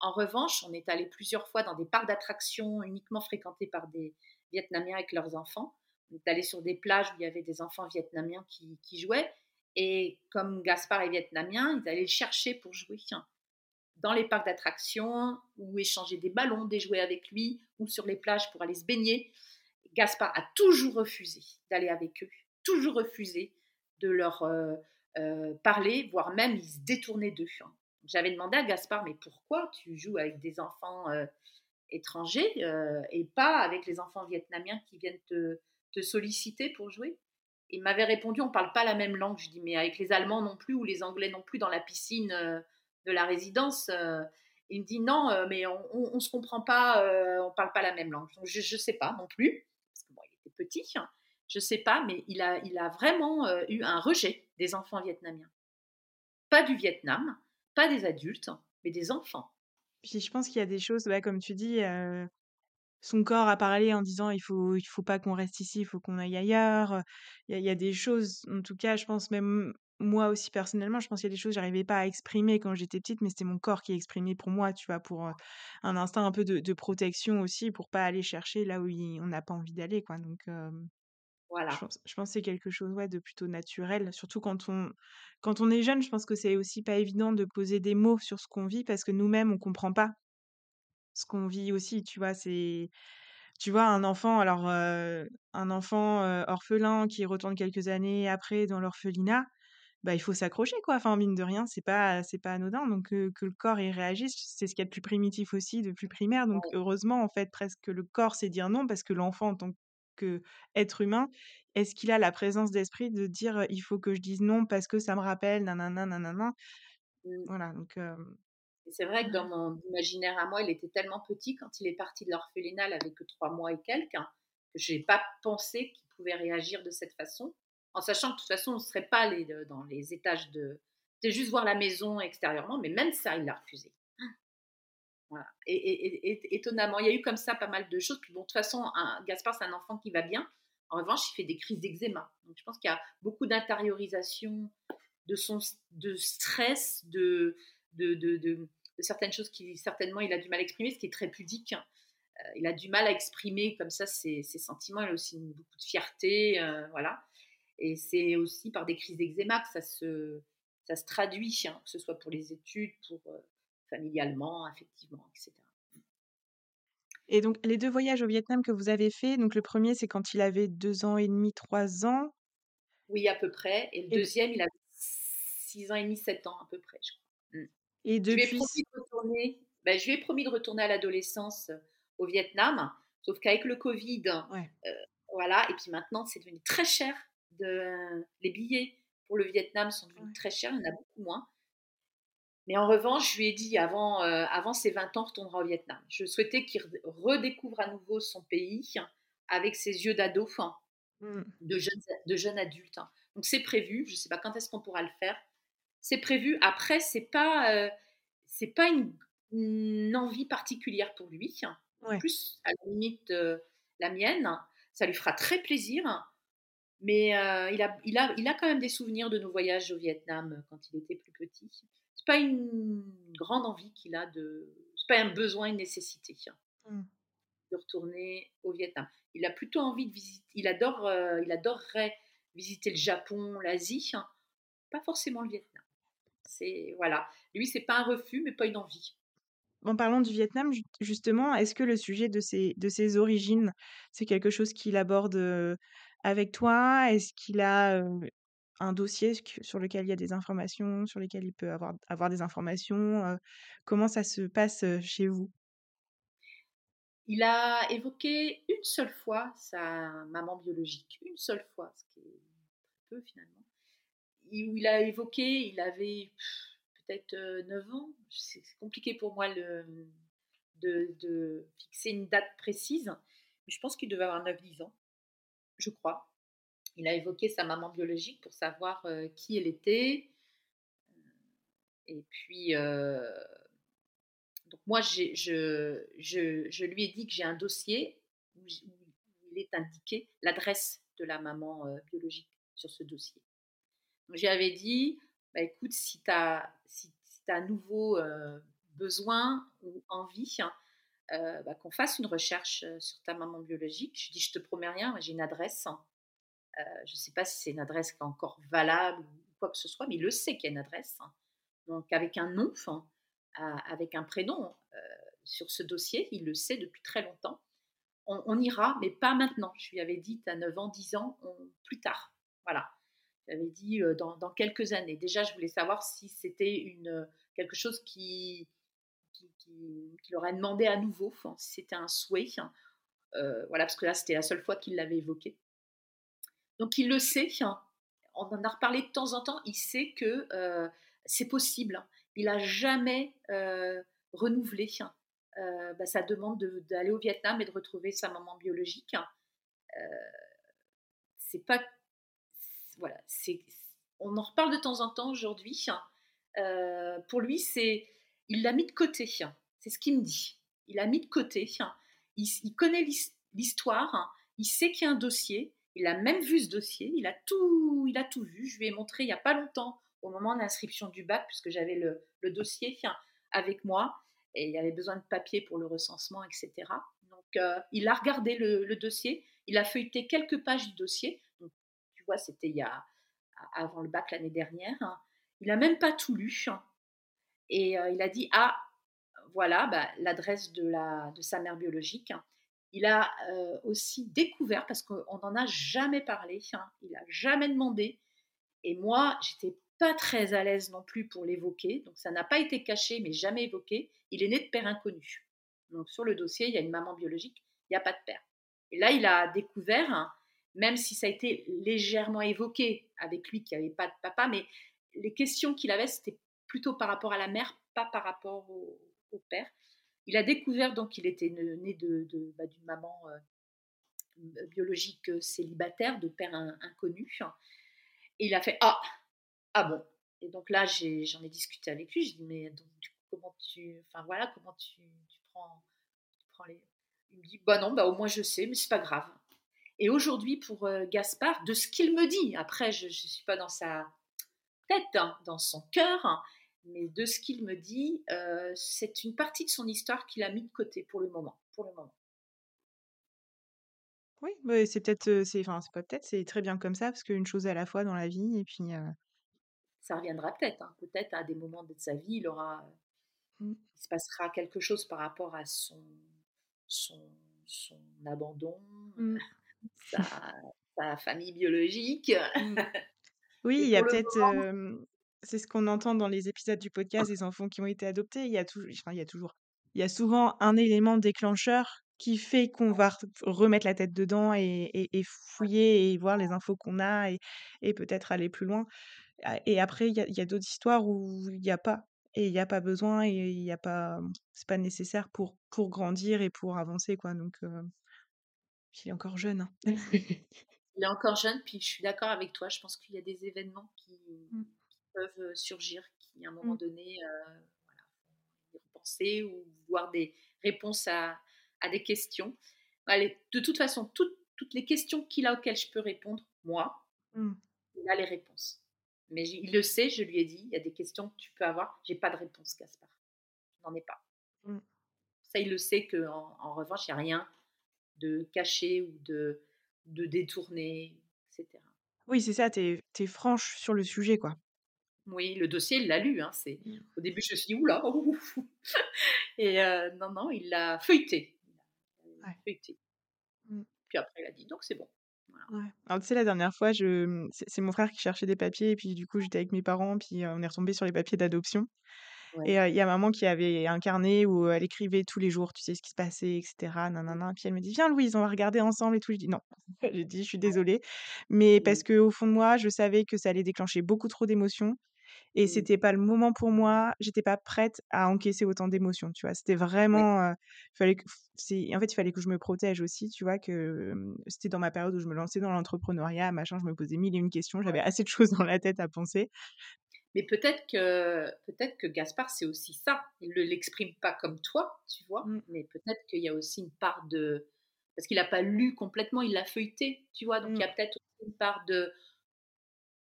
En revanche, on est allé plusieurs fois dans des parcs d'attractions uniquement fréquentés par des Vietnamiens avec leurs enfants. On est allé sur des plages où il y avait des enfants vietnamiens qui, jouaient. Et comme Gaspard est vietnamien, ils allaient le chercher pour jouer dans les parcs d'attractions ou échanger des ballons, des jouets avec lui ou sur les plages pour aller se baigner. Gaspard a toujours refusé d'aller avec eux, toujours refusé de leur euh, parler, voire même il se détournait d'eux. J'avais demandé à Gaspard, mais pourquoi tu joues avec des enfants euh, étrangers et pas avec les enfants vietnamiens qui viennent te, te solliciter pour jouer? Il m'avait répondu, on ne parle pas la même langue. Je dis, mais avec les Allemands non plus ou les Anglais non plus dans la piscine euh, de la résidence. Euh. il me dit, non, euh, mais on ne se comprend pas, on ne parle pas la même langue. je ne sais pas non plus, parce que bon, il était petit, hein. Je ne sais pas, mais il a, vraiment eu un rejet des enfants vietnamiens. Pas du Vietnam, pas des adultes, mais des enfants. Puis je pense qu'il y a des choses, bah, comme tu dis, son corps a parlé en disant il faut faut pas qu'on reste ici, il faut qu'on aille ailleurs. Il y a, des choses, en tout cas, je pense même moi aussi personnellement, je pense qu'il y a des choses que j'arrivais pas à exprimer quand j'étais petite, mais c'était mon corps qui exprimait pour moi, tu vois, pour un instinct un peu de, protection aussi, pour pas aller chercher là où on n'a pas envie d'aller, quoi. Donc voilà. Je pense, je pense que c'est quelque chose ouais, de plutôt naturel, surtout quand on, quand on est jeune. Je pense que c'est aussi pas évident de poser des mots sur ce qu'on vit parce que nous-mêmes on comprend pas ce qu'on vit aussi, tu vois? C'est tu vois, un enfant alors, un enfant, orphelin qui retourne quelques années après dans l'orphelinat, bah, il faut s'accrocher quoi. Enfin, mine de rien, c'est pas c'est pas anodin donc que le corps, il réagisse, c'est ce qu'il y a de plus primitif aussi, de plus primaire donc heureusement, en fait, presque que le corps sait dire non parce que l'enfant en tant qu'être humain, est-ce qu'il a la présence d'esprit de dire: «Il faut que je dise non parce que ça me rappelle nanana nanana». Mmh. Voilà donc c'est vrai que dans mon imaginaire à moi, il était tellement petit quand il est parti de l'orphelinat, que trois mois et quelques, hein, que je n'ai pas pensé qu'il pouvait réagir de cette façon, en sachant que de toute façon, on ne serait pas allé dans les étages de... C'était juste voir la maison extérieurement, mais même ça, il l'a refusé. Voilà. Et, étonnamment, il y a eu comme ça pas mal de choses. Puis bon, de toute façon, Gaspard, c'est un enfant qui va bien. En revanche, il fait des crises d'eczéma. Donc je pense qu'il y a beaucoup d'intériorisation de son de stress, de, de, de, certaines choses qui certainement il a du mal à exprimer, ce qui est très pudique. Euh, il a du mal à exprimer comme ça ses, sentiments, il a aussi beaucoup de fierté, euh, voilà. Et c'est aussi par des crises d'eczéma que ça se, ça se traduit, hein, que ce soit pour les études, pour euh, familialement, affectivement, etc. Et donc, les deux voyages au Vietnam que vous avez fait, donc le premier, c'est quand il avait deux ans et demi, trois ans. Oui, à peu près. Et le deuxième, il avait six ans et demi, sept ans, à peu près, je crois. Mmh. Et depuis... je, lui ai promis de retourner, ben, je lui ai promis de retourner à l'adolescence euh, au Vietnam, sauf qu'avec le Covid, euh, voilà, et puis maintenant c'est devenu très cher. De, les billets pour le Vietnam sont devenus très chers, il y en a beaucoup moins. Mais en revanche, je lui ai dit avant, euh, avant ses 20 ans, retournera au Vietnam. Je souhaitais qu'il redécouvre à nouveau son pays avec ses yeux d'ado, de, jeunes, de jeunes adultes. Donc c'est prévu, je ne sais pas quand est-ce qu'on pourra le faire, c'est prévu. Après, c'est pas, euh, c'est pas une, envie particulière pour lui. Plus à la limite euh, la mienne. Ça lui fera très plaisir. Mais euh, il, a, il, a, il a quand même des souvenirs de nos voyages au Vietnam quand il était plus petit. C'est pas une grande envie qu'il a de c'est pas un besoin, une nécessité hein, Mmh. de retourner au Vietnam. Il a plutôt envie de visiter, il adore, euh, il adorerait visiter le Japon, l'Asie, hein, pas forcément le Vietnam. C'est voilà, lui c'est pas un refus, mais pas une envie. En parlant du Vietnam, ju- justement, est-ce que le sujet de ses, de ses origines, c'est quelque chose qu'il aborde euh, avec toi? Est-ce qu'il a euh, un dossier sur lequel il y a des informations, sur lesquelles il peut avoir, avoir des informations? comment ça se passe chez vous? Il a évoqué une seule fois sa maman biologique, une seule fois, ce qui est peu finalement. Il, a évoqué, il avait peut-être euh, 9 ans, c'est compliqué pour moi de, de fixer une date précise, mais je pense qu'il devait avoir 9-10 ans, je crois. Il a évoqué sa maman biologique pour savoir euh, qui elle était. Et puis, euh, donc moi, je, lui ai dit que j'ai un dossier où, il est indiqué l'adresse de la maman euh, biologique sur ce dossier. Donc, j'avais dit, bah, écoute, si tu as, si, nouveau besoin ou envie, hein, bah, qu'on fasse une recherche sur ta maman biologique. Je dis, je te promets rien, j'ai une adresse. hein. Euh, je ne sais pas si c'est une adresse qui est encore valable ou quoi que ce soit, mais il le sait qu'il y a une adresse. hein. Donc, avec un nom, euh, avec un prénom euh, sur ce dossier, il le sait depuis très longtemps. On, on ira, mais pas maintenant. Je lui avais dit, as 9 ans, 10 ans, plus tard. Voilà. J'avais dit euh, dans, dans quelques années. Déjà, je voulais savoir si c'était quelque chose qui, qui, demandé à nouveau, si c'était un souhait. hein. Voilà, parce que là, c'était la seule fois qu'il l'avait évoqué. Donc, il le sait. hein. On en a reparlé de temps en temps. Il sait que euh, c'est possible. Il n'a jamais euh, renouvelé hein, euh, bah, sa demande de- d'aller au Vietnam et de retrouver sa maman biologique. hein. C'est pas. Voilà, c'est. On en reparle de temps en temps aujourd'hui. pour lui, c'est. Il l'a mis de côté. C'est ce qu'il me dit. Il l'a mis de côté. Il, connaît l'his- l'histoire. Il sait qu'il y a un dossier. Il a même vu ce dossier. Il a tout, il a tout vu. Je lui ai montré il n'y a pas longtemps, au moment de l'inscription du bac, puisque j'avais le, dossier avec moi et il y avait besoin de papier pour le recensement, etc. Donc, euh, il a regardé le, dossier. Il a feuilleté quelques pages du dossier. Donc, tu vois, c'était il y a avant le bac l'année dernière. hein. Il a même pas tout lu. hein. Et euh, il a dit ah voilà bah, l'adresse de la de sa mère biologique. hein. Il a euh, aussi découvert parce qu'on n'en a jamais parlé. hein. Il a jamais demandé. Et moi, j'étais pas très à l'aise non plus pour l'évoquer. Donc ça n'a pas été caché, mais jamais évoqué. Il est né de père inconnu. Donc sur le dossier, il y a une maman biologique, il n'y a pas de père. Et là, il a découvert, hein, même si ça a été légèrement évoqué avec lui qu'il n'y avait pas de papa, mais les questions qu'il avait, c'était plutôt par rapport à la mère, pas par rapport au père. Il a découvert donc qu'il était né bah, d'une maman euh, biologique euh, célibataire, de père in- inconnu. Et il a fait Ah, ah bon. Et donc là, j'en ai, discuté avec lui. J'ai dit Mais donc, comment tu. Enfin voilà, comment tu, tu prends, tu prends les. Il me dit Bah non, bah au moins je sais, mais c'est pas grave. Et aujourd'hui, pour euh, Gaspard, de ce qu'il me dit, après, je ne suis pas dans sa tête, hein, dans son cœur, mais de ce qu'il me dit, euh, c'est une partie de son histoire qu'il a mis de côté pour le moment. Pour le moment. Oui, bah, c'est peut-être, euh, c'est, enfin, c'est pas peut-être, c'est très bien comme ça, parce qu'une chose à la fois dans la vie, et puis, euh, Ça reviendra peut-être. hein. Peut-être à des moments de sa vie, il aura, Mm. il se passera quelque chose par rapport à son, son, son abandon, Mm. sa, sa famille biologique. Mm. Oui, il y a peut-être, euh, c'est ce qu'on entend dans les épisodes du podcast des enfants qui ont été adoptés. Il y a toujours, enfin, il y a toujours, il y a souvent un élément déclencheur qui fait qu'on va re- remettre la tête dedans et, et- et fouiller et voir les infos qu'on a et, et peut-être aller plus loin. Et après, il y a, il y a d'autres histoires où il n'y a pas et il n'y a pas besoin et il y a pas, c'est pas nécessaire pour pour grandir et pour avancer quoi. Donc, euh, il est encore jeune. hein. Il est encore jeune, puis je suis d'accord avec toi. Je pense qu'il y a des événements qui, Mm. Peuvent euh, surgir, qui à un moment Mm. donné, euh, voilà, faut y repenser ou voir des réponses à, à des questions. Allez, de toute façon, toutes, toutes les questions qu'il a auxquelles je peux répondre, moi, Mm. il a les réponses. Mais il le sait, je lui ai dit, il y a des questions que tu peux avoir. J'ai pas de réponse, Gaspard. Je n'en ai pas. Mm. Ça, il le sait qu'en en revanche, il n'y a rien de caché ou de, de détourné, etc. Oui, c'est ça, tu es, franche sur le sujet, quoi. Oui, le dossier, il l'a lu. Hein, c'est... Mmh. Au début, je me suis dit, oula, Et euh, non, non, il l'a feuilleté. Il feuilleté. Mmh. Puis après, il a dit, donc c'est bon. Ouais. Alors, tu sais, la dernière fois, je... c'est mon frère qui cherchait des papiers, et puis du coup, j'étais avec mes parents, puis euh, on est retombé sur les papiers d'adoption. Et il y a maman qui avait un carnet où elle écrivait tous les jours, tu sais, ce qui se passait, etc. Nanana. Puis elle me dit, viens Louise, on va regarder ensemble et tout. Je dis non. J'ai dit, je suis désolée. Mais parce que au fond de moi, je savais que ça allait déclencher beaucoup trop d'émotions. Et c'était pas le moment pour moi. J'étais pas prête à encaisser autant d'émotions, tu vois. C'était vraiment, fallait que, c'est, en fait, il fallait que je me protège aussi, tu vois, que c'était dans ma période où je me lançais dans l'entrepreneuriat, machin, je me posais mille et une questions, j'avais assez de choses dans la tête à penser. Mais peut-être que, peut-être que Gaspard, c'est aussi ça. Il ne l'exprime pas comme toi, tu vois, mmh. mais peut-être qu'il y a aussi une part de. Parce qu'il n'a pas lu complètement, il l'a feuilleté, tu vois, donc il y a mmh. peut-être aussi une part de,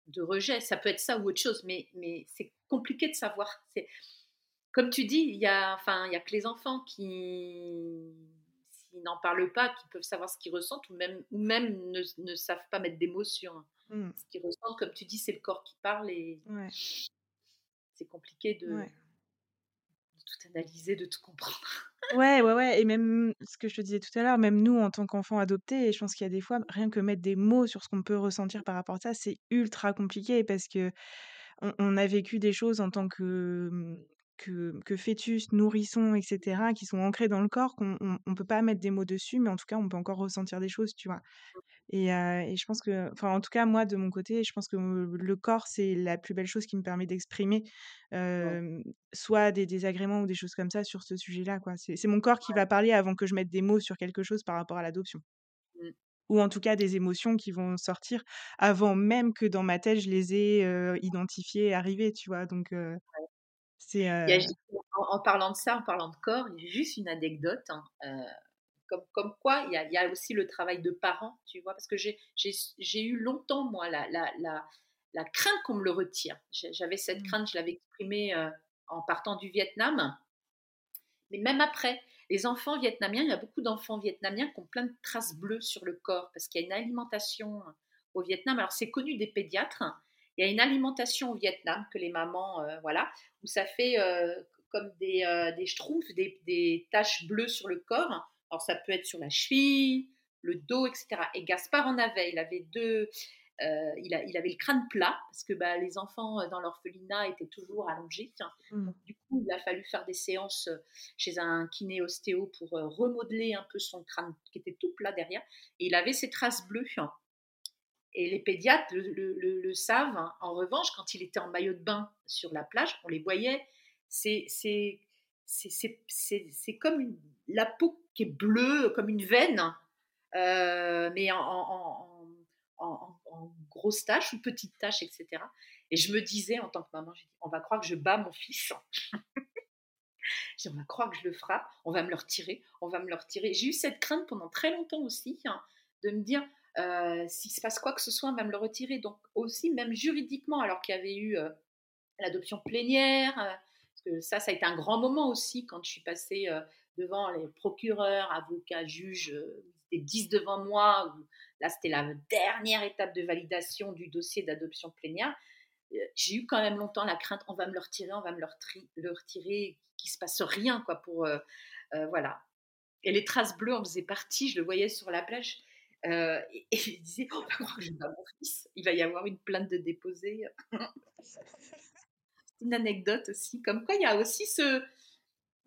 de rejet. Ça peut être ça ou autre chose, mais, mais c'est compliqué de savoir. C'est Comme tu dis, il y, a, enfin, il y a que les enfants qui, s'ils n'en parlent pas, qui peuvent savoir ce qu'ils ressentent ou même, ou même ne, ne savent pas mettre d'émotion. Mmh. Ce qu'ils ressentent, comme tu dis, c'est le corps qui parle et c'est compliqué de, tout analyser, de tout comprendre. ouais, ouais, ouais. Et même ce que je te disais tout à l'heure, même nous, en tant qu'enfants adoptés, je pense qu'il y a des fois, rien que mettre des mots sur ce qu'on peut ressentir par rapport à ça, c'est ultra compliqué parce que on, a vécu des choses en tant que, que, que, fœtus, nourrissons, etc., qui sont ancrés dans le corps, qu'on ne peut pas mettre des mots dessus, mais en tout cas, on peut encore ressentir des choses, tu vois. Et, et, je pense que, enfin, en tout cas, moi, de mon côté, je pense que le corps, c'est la plus belle chose qui me permet d'exprimer soit des désagréments ou des choses comme ça sur ce sujet-là. quoi. C'est mon corps qui va parler avant que je mette des mots sur quelque chose par rapport à l'adoption. Mmh. Ou en tout cas, des émotions qui vont sortir avant même que dans ma tête, je les ai identifiées et arrivées, tu vois. Donc, c'est. En, parlant de ça, en parlant de corps, il y a juste une anecdote. Hein, comme, quoi, il y, a, aussi le travail de parent, tu vois, parce que j'ai eu longtemps, moi, la, la, la, crainte qu'on me le retire. J'avais cette mmh. crainte, je l'avais exprimée euh, en partant du Vietnam. Mais même après, les enfants vietnamiens, il y a beaucoup d'enfants vietnamiens qui ont plein de traces bleues sur le corps, parce qu'il y a une alimentation au Vietnam. Alors, c'est connu des pédiatres. Il y a une alimentation au Vietnam que les mamans, euh, voilà, où ça fait euh, comme des, des schtroumpfs, des, des taches bleues sur le corps alors ça peut être sur la cheville, le dos, etc. Et Gaspard en avait. Il avait deux. Euh, il, a, il, avait le crâne plat parce que bah, les enfants euh, dans l'orphelinat étaient toujours allongés. Mmh. Du coup, il a fallu faire des séances euh, chez un kiné ostéo pour remodeler un peu son crâne qui était tout plat derrière. Et il avait ses traces bleues. Et les pédiatres le, savent. Hein. En revanche, quand il était en maillot de bain sur la plage, on les voyait. C'est comme la peau qui est bleue comme une veine, euh, mais en, grosse tache ou petite tache, etc. Et je me disais en tant que maman, on va croire que je bats mon fils. on va croire que je le frappe, on va me le retirer, on va me le retirer. J'ai eu cette crainte pendant très longtemps aussi, hein, de me dire, euh, s'il se passe quoi que ce soit, on va me le retirer. Donc aussi, même juridiquement, alors qu'il y avait eu euh, l'adoption plénière, parce que ça, ça a été un grand moment aussi quand je suis passée devant les procureurs, avocats, juges, euh, c'était 10 devant moi. Là, c'était la dernière étape de validation du dossier d'adoption plénière. Euh, j'ai eu quand même longtemps la crainte, on va me le retirer, on va me le, retirer, qu'il se passe rien, quoi, pour euh, voilà. Et les traces bleues en faisaient partie. Je le voyais sur la plage. Et, je disais, oh, on va que je mon fils. Il va y avoir une plainte de déposer. C'est une anecdote aussi. Comme quoi, il y a aussi ce,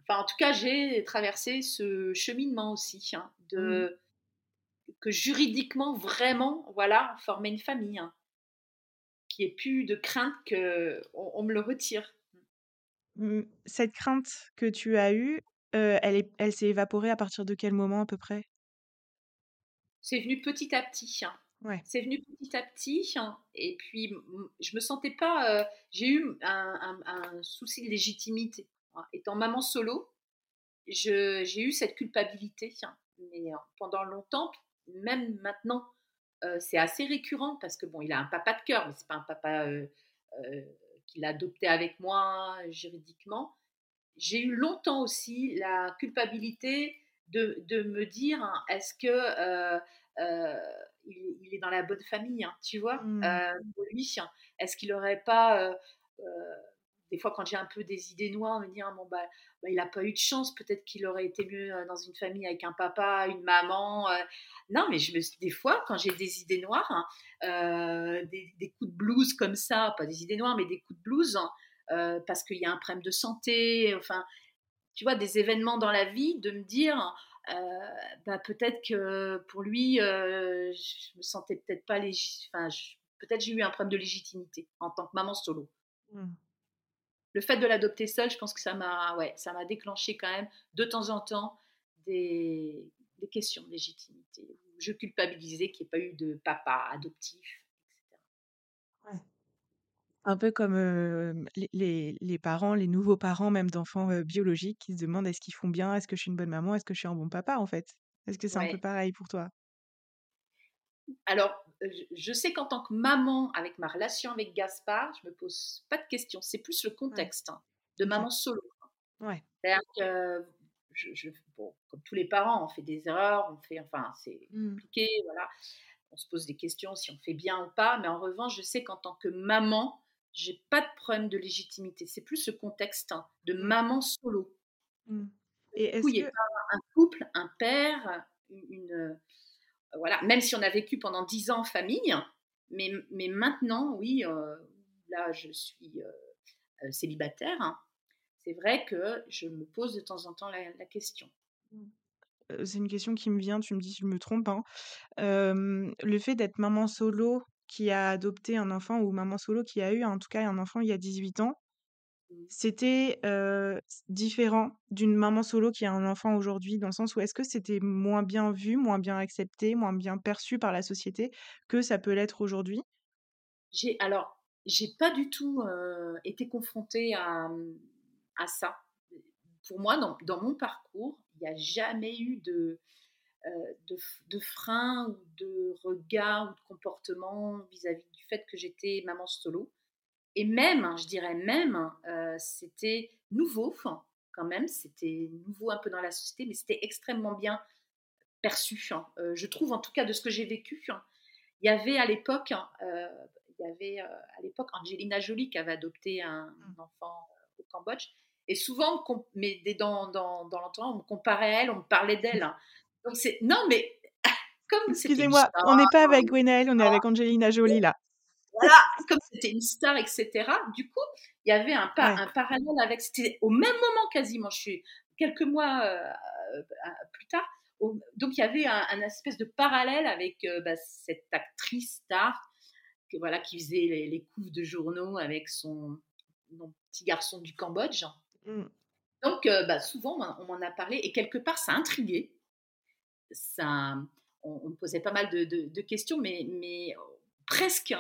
Enfin, en tout cas, j'ai traversé ce cheminement aussi, hein, de mmh. que juridiquement, vraiment, voilà, former une famille, hein, qui ait plus de crainte qu'on on me le retire. Mmh, cette crainte que tu as eue, euh, elle, elle s'est évaporée à partir de quel moment à peu près? C'est venu petit à petit. Hein. Ouais. C'est venu petit à petit, et puis je me sentais pas. Euh, j'ai eu un, un, souci de légitimité. Étant maman solo, j'ai eu cette culpabilité. Mais euh, pendant longtemps, même maintenant, euh, c'est assez récurrent parce que bon, il a un papa de cœur, mais c'est pas un papa euh, qu'il a adopté avec moi juridiquement. j'ai eu longtemps aussi la culpabilité de, de me dire hein, est-ce que euh, euh, il, est dans la bonne famille, hein, tu vois, Mmh. euh, pour lui, hein. est-ce qu'il n'aurait pas des fois quand j'ai un peu des idées noires, me dire bon bah, bah il n'a pas eu de chance, peut-être qu'il aurait été mieux dans une famille avec un papa, une maman. non, mais je me, des fois quand j'ai des idées noires, des, des, coups de blues comme ça, pas des idées noires, mais des coups de blues, parce qu'il y a un problème de santé, enfin, tu vois, des événements dans la vie, de me dire, bah, peut-être que pour lui, je me sentais peut-être pas légitime, enfin, peut-être j'ai eu un problème de légitimité en tant que maman solo. Mmh le fait de l'adopter seul, je pense que ça m'a ouais, ça m'a déclenché quand même de temps en temps des, des questions de légitimité. Je culpabilisais qu'il n'y ait pas eu de papa adoptif. Un peu comme euh, les, les, les parents, les nouveaux parents, même d'enfants euh, biologiques, qui se demandent est-ce qu'ils font bien, est-ce que je suis une bonne maman, est-ce que je suis un bon papa en fait? Est-ce que c'est un peu pareil pour toi? Alors, je sais qu'en tant que maman, avec ma relation avec Gaspard, je me pose pas de questions. C'est plus le contexte hein, de maman solo. Ouais. C'est-à-dire que, je, bon, comme tous les parents, on fait des erreurs, on fait, enfin, c'est mmh. compliqué, voilà. On se pose des questions si on fait bien ou pas. Mais en revanche, je sais qu'en tant que maman, j'ai pas de problème de légitimité. C'est plus ce contexte hein, de mmh. maman solo. Mmh. Et est-ce que... pas un couple, un père, une voilà, même si on a vécu pendant dix ans en famille, mais, mais maintenant, oui, euh, là, je suis euh, euh, célibataire. Hein. c'est vrai que je me pose de temps en temps la, question. C'est une question qui me vient, tu me dis si je me trompe. Hein. le fait d'être maman solo qui a adopté un enfant ou maman solo qui a eu en tout cas un enfant il y a 18 ans, c'était, différent d'une maman solo qui a un enfant aujourd'hui, dans le sens où est-ce que c'était moins bien vu, moins bien accepté, moins bien perçu par la société que ça peut l'être aujourd'hui? J'ai alors, j'ai pas du tout, été confrontée à, mmh, à ça. Pour moi, dans dans mon parcours, il n'y a jamais eu de, de de frein ou de regard ou de comportement vis-à-vis du fait que j'étais maman solo. Et même, hein, je dirais même, euh, c'était nouveau, quand même, c'était nouveau un peu dans la société, mais c'était extrêmement bien perçu. Hein. Euh, je trouve, en tout cas, de ce que j'ai vécu. Hein. Il y avait à l'époque, euh, il y avait à l'époque Angelina Jolie qui avait adopté un, mmh. enfant au Cambodge. Et souvent, mais dans, dans, dans l'entourage, on me comparait à elle, on me parlait d'elle. Donc c'est non, mais comme Excusez-moi, on n'est pas avec Gwenaëlle, on est avec Angelina Jolie là voilà, comme c'était une star, etc. Du coup, il y avait un, un parallèle avec. C'était au même moment quasiment. Je suis quelques mois euh, euh, plus tard. donc il y avait un, espèce de parallèle avec euh, bah, cette actrice star que, voilà, qui faisait les, les couves de journaux avec son, petit garçon du Cambodge. Mmh. Donc bah, souvent on m'en a parlé et quelque part ça a intrigué. Ça, on, me posait pas mal de, de questions, mais, mais presque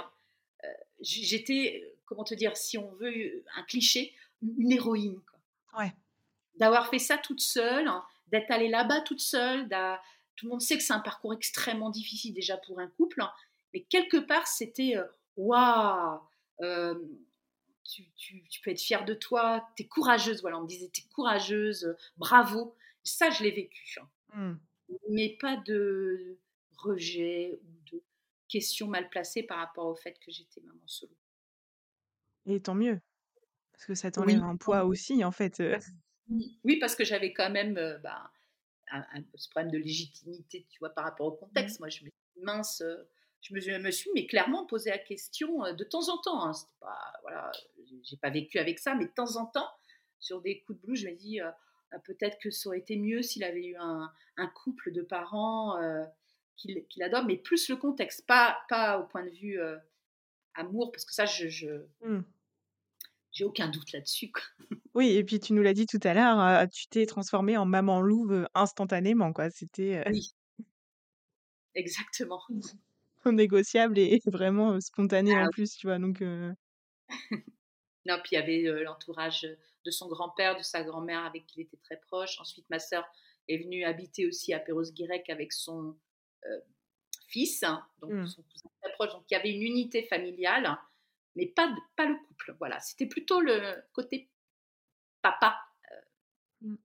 j'étais, comment te dire, si on veut un cliché, une héroïne. Ouais. D'avoir fait ça toute seule, hein, d'être allée là-bas toute seule. Tout le monde sait que c'est un parcours extrêmement difficile déjà pour un couple, hein, mais quelque part, c'était euh, waouh, euh, tu, peux être fière de toi, tu es courageuse. Voilà, on me disait, tu es courageuse, bravo. Ça, je l'ai vécu. Hein. Mmh. Mais pas de rejet ou de question mal placée par rapport au fait que j'étais maman solo. Et tant mieux, parce que ça t'enlève un poids aussi, en fait. Oui, parce que j'avais quand même euh, bah, un, ce problème de légitimité, tu vois, par rapport au mmh. contexte. Moi, je me mince, euh, je me, me, suis, mais clairement posé la question euh, de temps en temps. Hein, pas, voilà, j'ai pas vécu avec ça, mais de temps en temps, sur des coups de blues, je me dis ah, peut-être que ça aurait été mieux s'il avait eu un, un couple de parents qu'il adore, mais plus le contexte, pas, pas au point de vue euh, amour, parce que ça, je, je mmh. j'ai aucun doute là-dessus. Oui, et puis tu nous l'as dit tout à l'heure, euh, tu t'es transformée en maman louve instantanément, quoi. C'était. Oui. Exactement. négociable et vraiment spontané ah en plus, tu vois. Donc. non, puis il y avait l'entourage de son grand-père, de sa grand-mère avec qui il était très proche. Ensuite, ma sœur est venue habiter aussi à Perros-Guirec avec son, euh, fils, hein, donc mmh. son cousin très proche. Donc il y avait une unité familiale, mais pas, pas le couple. Voilà, c'était plutôt le côté papa, euh,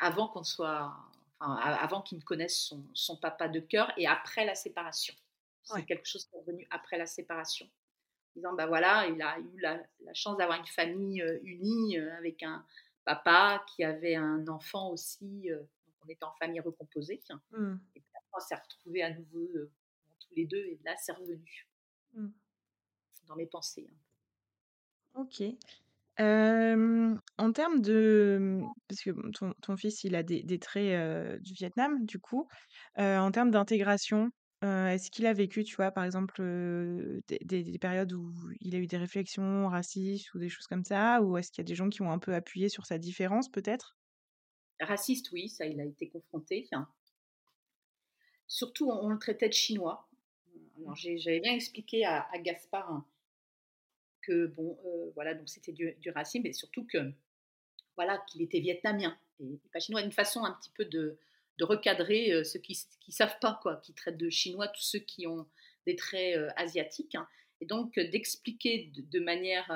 avant qu'on soit, avant qu'il ne connaisse son, papa de cœur et après la séparation. C'est quelque chose qui est revenu après la séparation. Disant, ben voilà, il a eu la, chance d'avoir une famille euh, unie euh, avec un papa qui avait un enfant aussi. Euh, on était en famille recomposée. Mmh. Et puis après, on s'est retrouvés à nouveau tous les deux et là, c'est revenu mmh. dans mes pensées. Hein. Ok en termes de, parce que, ton fils, il a des traits, du Vietnam, du coup. en termes d'intégration, est-ce qu'il a vécu, tu vois, par exemple, des périodes où il a eu des réflexions racistes ou des choses comme ça? Ou est-ce qu'il y a des gens qui ont un peu appuyé sur sa différence, peut-être? Raciste, oui, ça, il a été confronté. Surtout, on le traitait de chinois. Alors j'avais bien expliqué à Gaspard, hein, que bon, voilà, donc c'était du, racisme, mais surtout que voilà, qu'il était vietnamien et, pas chinois, une façon un petit peu de, de recadrer euh, ceux qui ne savent pas, quoi, qui traitent de chinois tous ceux qui ont des traits euh, asiatiques, hein. et donc d'expliquer de, manière,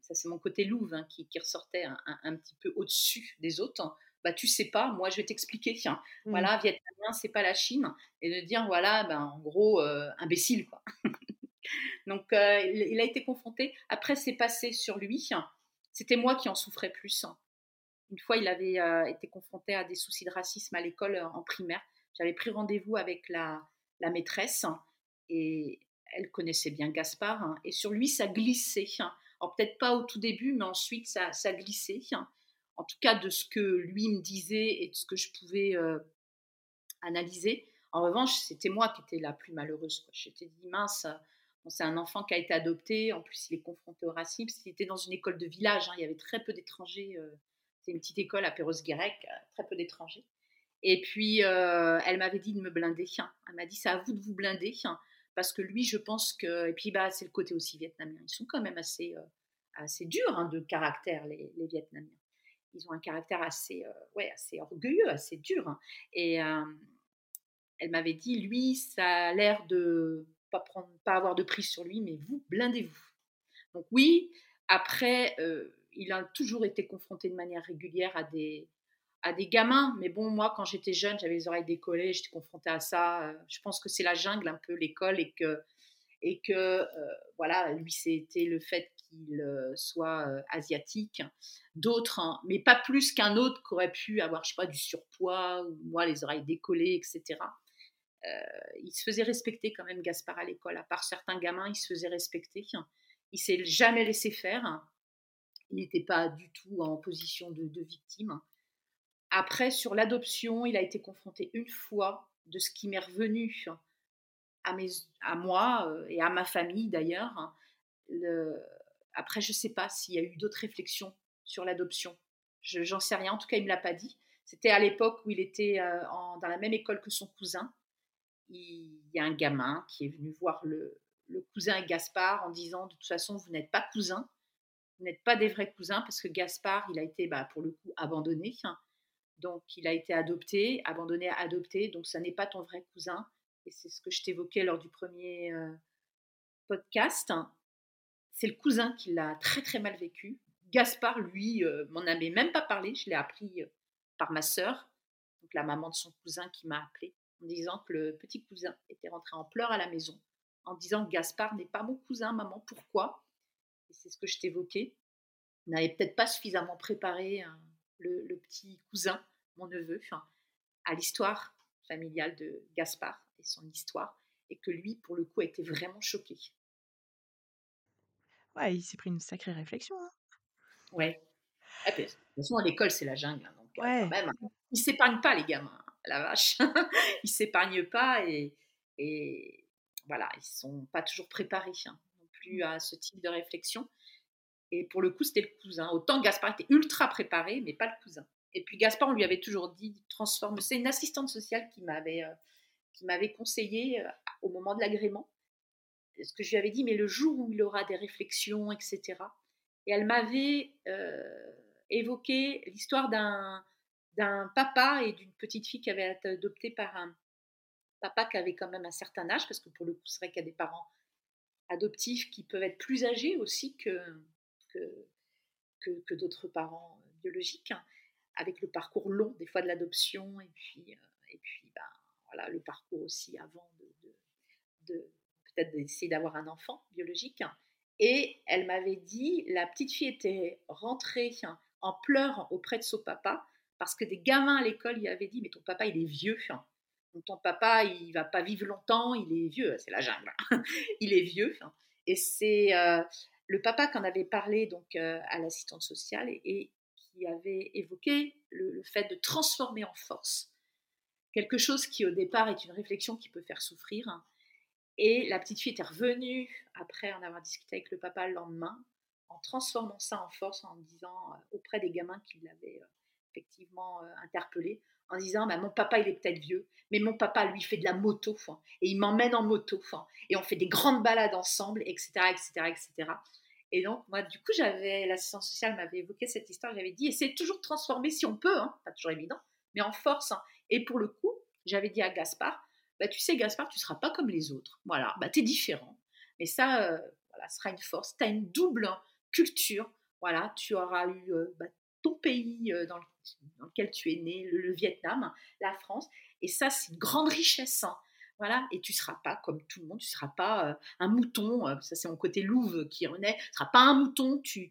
ça c'est mon côté louve hein, qui, ressortait un, petit peu au-dessus des autres, hein. bah tu sais pas, moi je vais t'expliquer, tiens, mmh. voilà, vietnamien c'est pas la Chine, et de dire voilà, ben, en gros, imbécile, quoi. Donc, euh, il, a été confronté. Après, c'est passé sur lui. C'était moi qui en souffrais plus. Une fois, il avait euh, été confronté à des soucis de racisme à l'école euh, en primaire. J'avais pris rendez-vous avec la, maîtresse et elle connaissait bien Gaspard. Hein, et sur lui, ça glissait. Alors, peut-être pas au tout début, mais ensuite, ça, glissait. En tout cas, de ce que lui me disait et de ce que je pouvais analyser. En revanche, c'était moi qui étais la plus malheureuse. J'étais dit, mince, c'est un enfant qui a été adopté, en plus il est confronté au racisme. Il était dans une école de village, hein. il y avait très peu d'étrangers. Euh, c'est une petite école à Perros-Guirec, euh, très peu d'étrangers. Et puis euh, elle m'avait dit de me blinder. Elle m'a dit c'est à vous de vous blinder parce que lui, je pense que. Et puis bah, c'est le côté aussi vietnamien. Ils sont quand même assez, assez durs hein, de caractère, les, Vietnamiens. Ils ont un caractère assez, ouais, assez orgueilleux, assez dur. Et elle m'avait dit lui, ça a l'air de pas, prendre, pas avoir de prise sur lui, mais vous, blindez-vous. Donc oui, après, euh, il a toujours été confronté de manière régulière à des, à des gamins. Mais bon, moi, quand j'étais jeune, j'avais les oreilles décollées, j'étais confrontée à ça. Euh, je pense que c'est la jungle un peu, l'école, et que, et que euh, voilà, lui, c'était le fait qu'il soit asiatique. D'autres, hein, mais pas plus qu'un autre qui aurait pu avoir, je sais pas, du surpoids, ou moi, les oreilles décollées, etc. Euh, il se faisait respecter quand même Gaspard à l'école. À part certains gamins, il se faisait respecter. Il s'est jamais laissé faire. Il n'était pas du tout en position de, victime. Après, sur l'adoption, il a été confronté une fois de ce qui m'est revenu à, mes, à moi euh, et à ma famille d'ailleurs. Après, je ne sais pas s'il y a eu d'autres réflexions sur l'adoption. Je J'en sais rien. En tout cas, il ne me l'a pas dit. C'était à l'époque où il était euh, dans la même école que son cousin il y a un gamin qui est venu voir le, cousin Gaspard en disant de toute façon vous n'êtes pas cousins, n'êtes pas des vrais cousins parce que Gaspard il a été bah, pour le coup abandonné, donc il a été adopté, abandonné, adopté, donc ça n'est pas ton vrai cousin. Et c'est ce que je t'évoquais lors du premier euh, podcast. C'est le cousin qui l'a très très mal vécu. Gaspard lui euh, m'en avait même pas parlé, je l'ai appris euh, par ma sœur, donc la maman de son cousin qui m'a appelé en disant que le petit cousin était rentré en pleurs à la maison, en disant que Gaspard n'est pas mon cousin, maman, pourquoi? Et c'est ce que je t'évoquais. N'avait peut-être pas suffisamment préparé hein, le, petit cousin, mon neveu, à l'histoire familiale de Gaspard et son histoire, et que lui, pour le coup, a été vraiment choqué. Ouais, il s'est pris une sacrée réflexion. Hein. Ouais. de toute façon, à l'école, c'est la jungle. Hein, donc, euh, ouais. quand même, ils s'épargnent pas, les gamins la vache. ils s'épargnent pas et, et, voilà, ils sont pas toujours préparés hein, à ce type de réflexion. Et pour le coup, c'était le cousin. Autant Gaspard était ultra préparé, mais pas le cousin. Et puis Gaspard, on lui avait toujours dit, transforme. C'est une assistante sociale qui m'avait euh, qui m'avait conseillé euh, au moment de l'agrément. Ce que je lui avais dit, mais le jour où il aura des réflexions, etc. Et elle m'avait euh, évoqué l'histoire d'un d'un papa et d'une petite fille qui avait été adoptée par un papa qui avait quand même un certain âge, parce que pour le coup, c'est vrai qu'il y a des parents adoptifs qui peuvent être plus âgés aussi que, que, d'autres parents biologiques. avec le parcours long des fois de l'adoption et puis, et puis ben, voilà, le parcours aussi avant de, peut-être d'essayer d'avoir un enfant biologique. Et elle m'avait dit, la petite fille était rentrée en pleurs auprès de son papa parce que des gamins à l'école lui avaient dit, mais ton papa il est vieux. Ton papa il va pas vivre longtemps, il est vieux, c'est la jungle. il est vieux. Et c'est euh, le papa qui en avait parlé donc euh, à l'assistante sociale et, qui avait évoqué le, fait de transformer en force quelque chose qui au départ est une réflexion qui peut faire souffrir et la petite fille était revenue, après en avoir discuté avec le papa le lendemain, en transformant ça en force, en disant euh, auprès des gamins qui l'avaient effectivement interpellé, en disant bah, Mon papa, il est peut-être vieux, mais mon papa, lui, fait de la moto, et il m'emmène en moto, et on fait des grandes balades ensemble, etc. etc., etc. Et donc, moi, du coup, j'avais, l'assistance sociale m'avait évoqué cette histoire, j'avais dit Essayez toujours de transformer si on peut, hein, pas toujours évident, mais en force. Hein. Et pour le coup, j'avais dit à Gaspard bah, tu sais, Gaspard, tu seras pas comme les autres. Voilà, bah, tu es différent. Mais ça, euh, voilà, sera une force. Tu as une double culture. Voilà, tu auras eu euh, bah, ton pays euh, dans, lequel tu es né, le, Vietnam, la France. Et ça, c'est une grande richesse. Hein. Voilà, et tu ne seras pas comme tout le monde, tu ne seras pas un mouton, ça c'est mon côté louve qui renaît, tu ne seras pas un mouton, tu,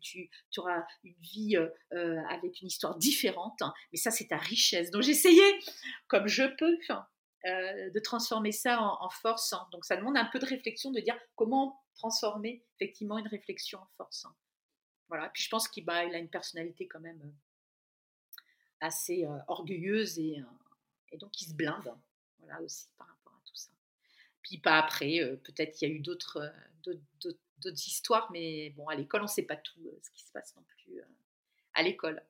auras une vie avec une histoire différente, hein. mais ça c'est ta richesse. Donc j'essayais, comme je peux, euh, de transformer ça en, force. Hein. Donc ça demande un peu de réflexion, de dire comment transformer effectivement une réflexion en force. Voilà. Puis je pense qu'il bah, a une personnalité quand même euh, assez euh, orgueilleuse et, et, donc il se blinde. Voilà aussi par rapport à tout ça. Puis pas après, peut-être il y a eu d'autres d'autres histoires, mais bon, à l'école, on ne sait pas tout ce qui se passe non plus à l'école.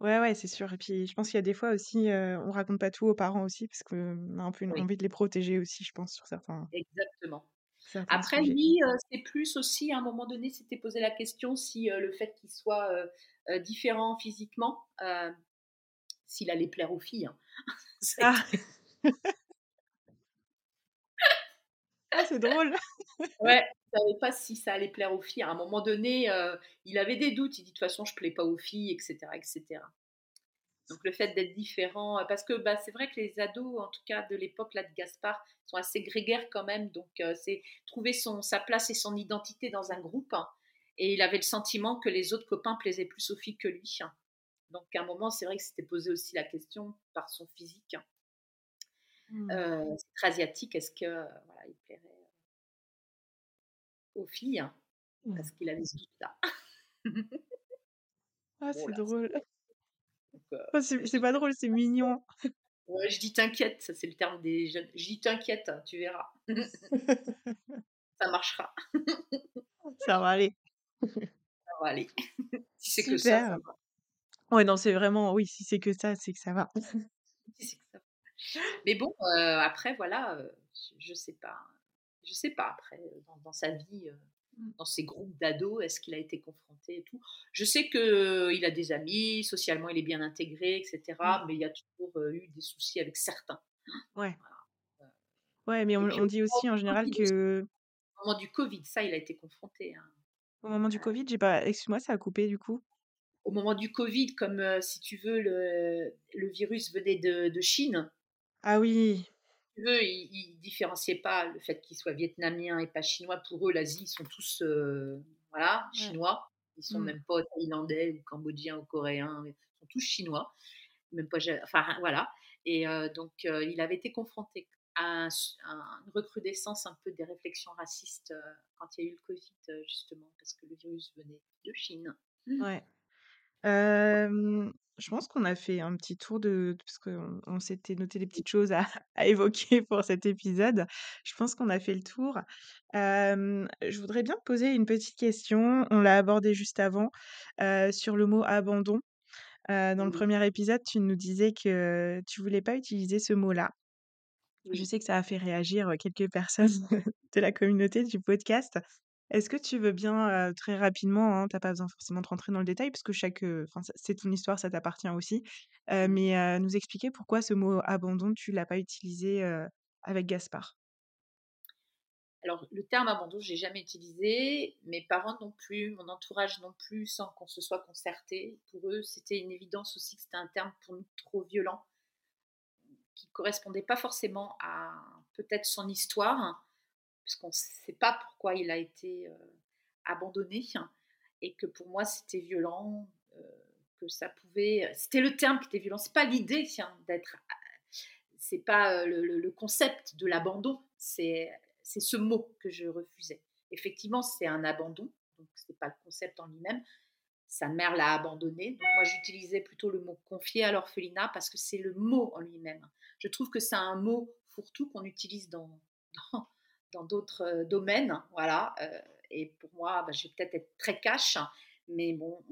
Ouais, ouais, c'est sûr et puis je pense qu'il y a des fois aussi, euh, on raconte pas tout aux parents aussi parce qu'on a un peu une envie de les protéger aussi, je pense, sur certains Exactement. Après lui, euh, c'est plus aussi, à un moment donné, s'était posé la question si, euh, le fait qu'il soit, différent physiquement, s'il allait plaire aux filles, hein. Ah! Ah, c'est drôle! Ouais, il savait pas si ça allait plaire aux filles. À un moment donné, euh, il avait des doutes. Il dit de toute façon, je plais pas aux filles, etc., etc. Donc le fait d'être différent, euh, parce que bah, c'est vrai que les ados, en tout cas de l'époque là de Gaspard, sont assez grégaires quand même. Donc euh, c'est trouver son, sa place et son identité dans un groupe. Hein. et il avait le sentiment que les autres copains plaisaient plus aux filles que lui. Hein. Donc à un moment, c'est vrai que c'était posé aussi la question par son physique. Hein. Mmh. c'est très asiatique. Est-ce que voilà, il plairait aux filles, hein, parce qu'il avait ce doute-là. ah, c'est drôle. Oh, c'est pas drôle, c'est mignon. Ouais, je dis t'inquiète, ça c'est le terme des jeunes. Je dis t'inquiète, hein, tu verras. ça marchera. ça va aller. Ça va aller. si c'est que ça, ça va. Ouais, non, c'est vraiment, oui, si c'est que ça, c'est que ça va. Mais bon, euh, après, voilà, euh, je, je sais pas je sais pas après dans, sa vie. Dans ses groupes d'ados est-ce qu'il a été confronté et tout. Je sais que il a des amis socialement il est bien intégré etc mmh. mais il y a toujours eu des soucis avec certains. Ouais. Ouais mais on, dit aussi en général que au moment du Covid ça il a été confronté hein. au moment du Covid j'ai pas excuse-moi ça a coupé du coup. Au moment du Covid comme si tu veux le, le virus venait de, de Chine. Ah oui eux, ils ne différenciaient pas le fait qu'ils soient vietnamiens et pas chinois. Pour eux, l'Asie, ils sont tous euh, voilà, chinois. Ils sont mmh. même pas thaïlandais ou cambodgiens ou coréens. Ils sont tous chinois. Même pas, enfin, voilà. Et euh, donc, euh, il avait été confronté à, une recrudescence un peu des réflexions racistes quand il y a eu le Covid, justement, parce que le virus venait de Chine. Ouais je pense qu'on a fait un petit tour de parce qu'on on s'était noté des petites choses à à évoquer pour cet épisode. Je pense qu'on a fait le tour. je voudrais bien te poser une petite question. On l'a abordé juste avant, sur le mot «abandon». dans le premier épisode, tu nous disais que tu voulais pas utiliser ce mot-là. Je sais que ça a fait réagir, quelques personnes de la communauté du podcast. Est-ce que tu veux bien, très rapidement, hein, tu pas besoin forcément de rentrer dans le détail parce que chaque, enfin, c'est ton histoire, ça t'appartient aussi, mais nous expliquer pourquoi ce mot «abandon», tu l'as pas utilisé, avec Gaspard? Alors, le terme abandon, je l'ai jamais utilisé. Mes parents non plus, mon entourage non plus, sans qu'on se soit concerté. Pour eux, c'était une évidence aussi que c'était un terme pour nous trop violent, qui correspondait pas forcément à peut-être son histoire, puisqu'on ne sait pas pourquoi il a été euh, abandonné, et que pour moi, c'était violent, euh, que ça pouvait. C'était le terme qui était violent. C'est pas l'idée d'être. C'est pas euh, le, concept de l'abandon. C'est c'est ce mot que je refusais. Effectivement, c'est un abandon, donc ce n'est pas le concept en lui-même. Sa mère l'a abandonné. Donc moi, j'utilisais plutôt le mot confier à l'orphelinat parce que c'est le mot en lui-même. Je trouve que c'est un mot fourre-tout qu'on utilise dans, d'autres euh, domaines. Voilà. Euh, et pour moi, bah, je vais peut-être être très cash, mais bon,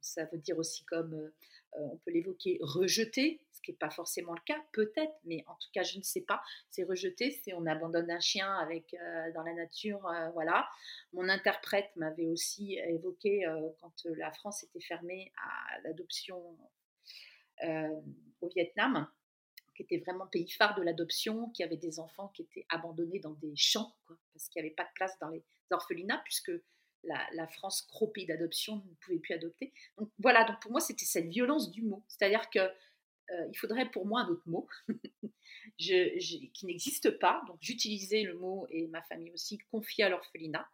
ça veut dire aussi comme euh, on peut l'évoquer rejeter, ce qui n'est pas forcément le cas, peut-être, mais en tout cas, je ne sais pas. C'est rejeter, c'est on abandonne un chien avec, dans la nature, voilà. Mon interprète m'avait aussi évoqué quand la France était fermée à l'adoption au Vietnam, qui était vraiment pays phare de l'adoption, qui avait des enfants qui étaient abandonnés dans des champs, parce qu'il n'y avait pas de place dans les orphelinats, puisque la, France, gros pays d'adoption, ne pouvait plus adopter. Donc voilà, donc pour moi, c'était cette violence du mot. C'est-à-dire que euh, il faudrait pour moi un autre mot qui n'existe pas. Donc j'utilisais le mot, et ma famille aussi, confier à l'orphelinat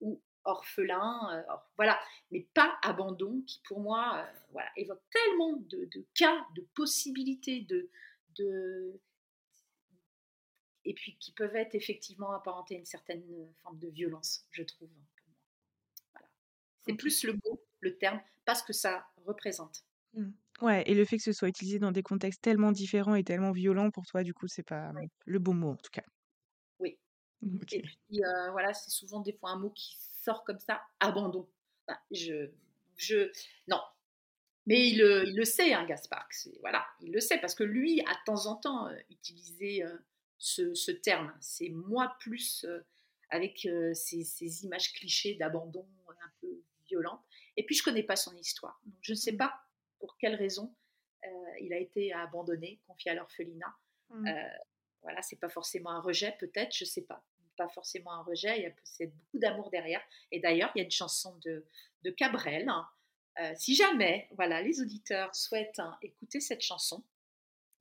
ou orphelin, euh, voilà, mais pas abandon, qui pour moi euh, voilà, évoque tellement de, cas, de possibilités, de, de, et puis qui peuvent être effectivement apparentés à une certaine forme de violence, je trouve. Voilà. C'est plus le mot, le terme, parce que ça représente. Mmh. Ouais et le fait que ce soit utilisé dans des contextes tellement différents et tellement violents pour toi, du coup, c'est pas, le bon mot, en tout cas. Oui mmh, et puis, voilà, c'est souvent des fois un mot qui sort comme ça, abandon. je je non, mais il, il le sait, hein, Gaspard, voilà, il le sait parce que lui, à temps en temps, utilisait ce ce terme. C'est moi plus, avec ces ces images clichés d'abandon un peu violentes et puis je connais pas son histoire. Donc je ne sais pas pour quelle raison euh, il a été abandonné, confié à l'orphelinat. Mmh. Euh, voilà, c'est pas forcément un rejet, peut-être, je sais pas. Pas forcément un rejet, il y a peut-être beaucoup d'amour derrière. Et d'ailleurs, il y a une chanson de, de Cabrel. Hein. Euh, si jamais, voilà, les auditeurs souhaitent hein, écouter cette chanson,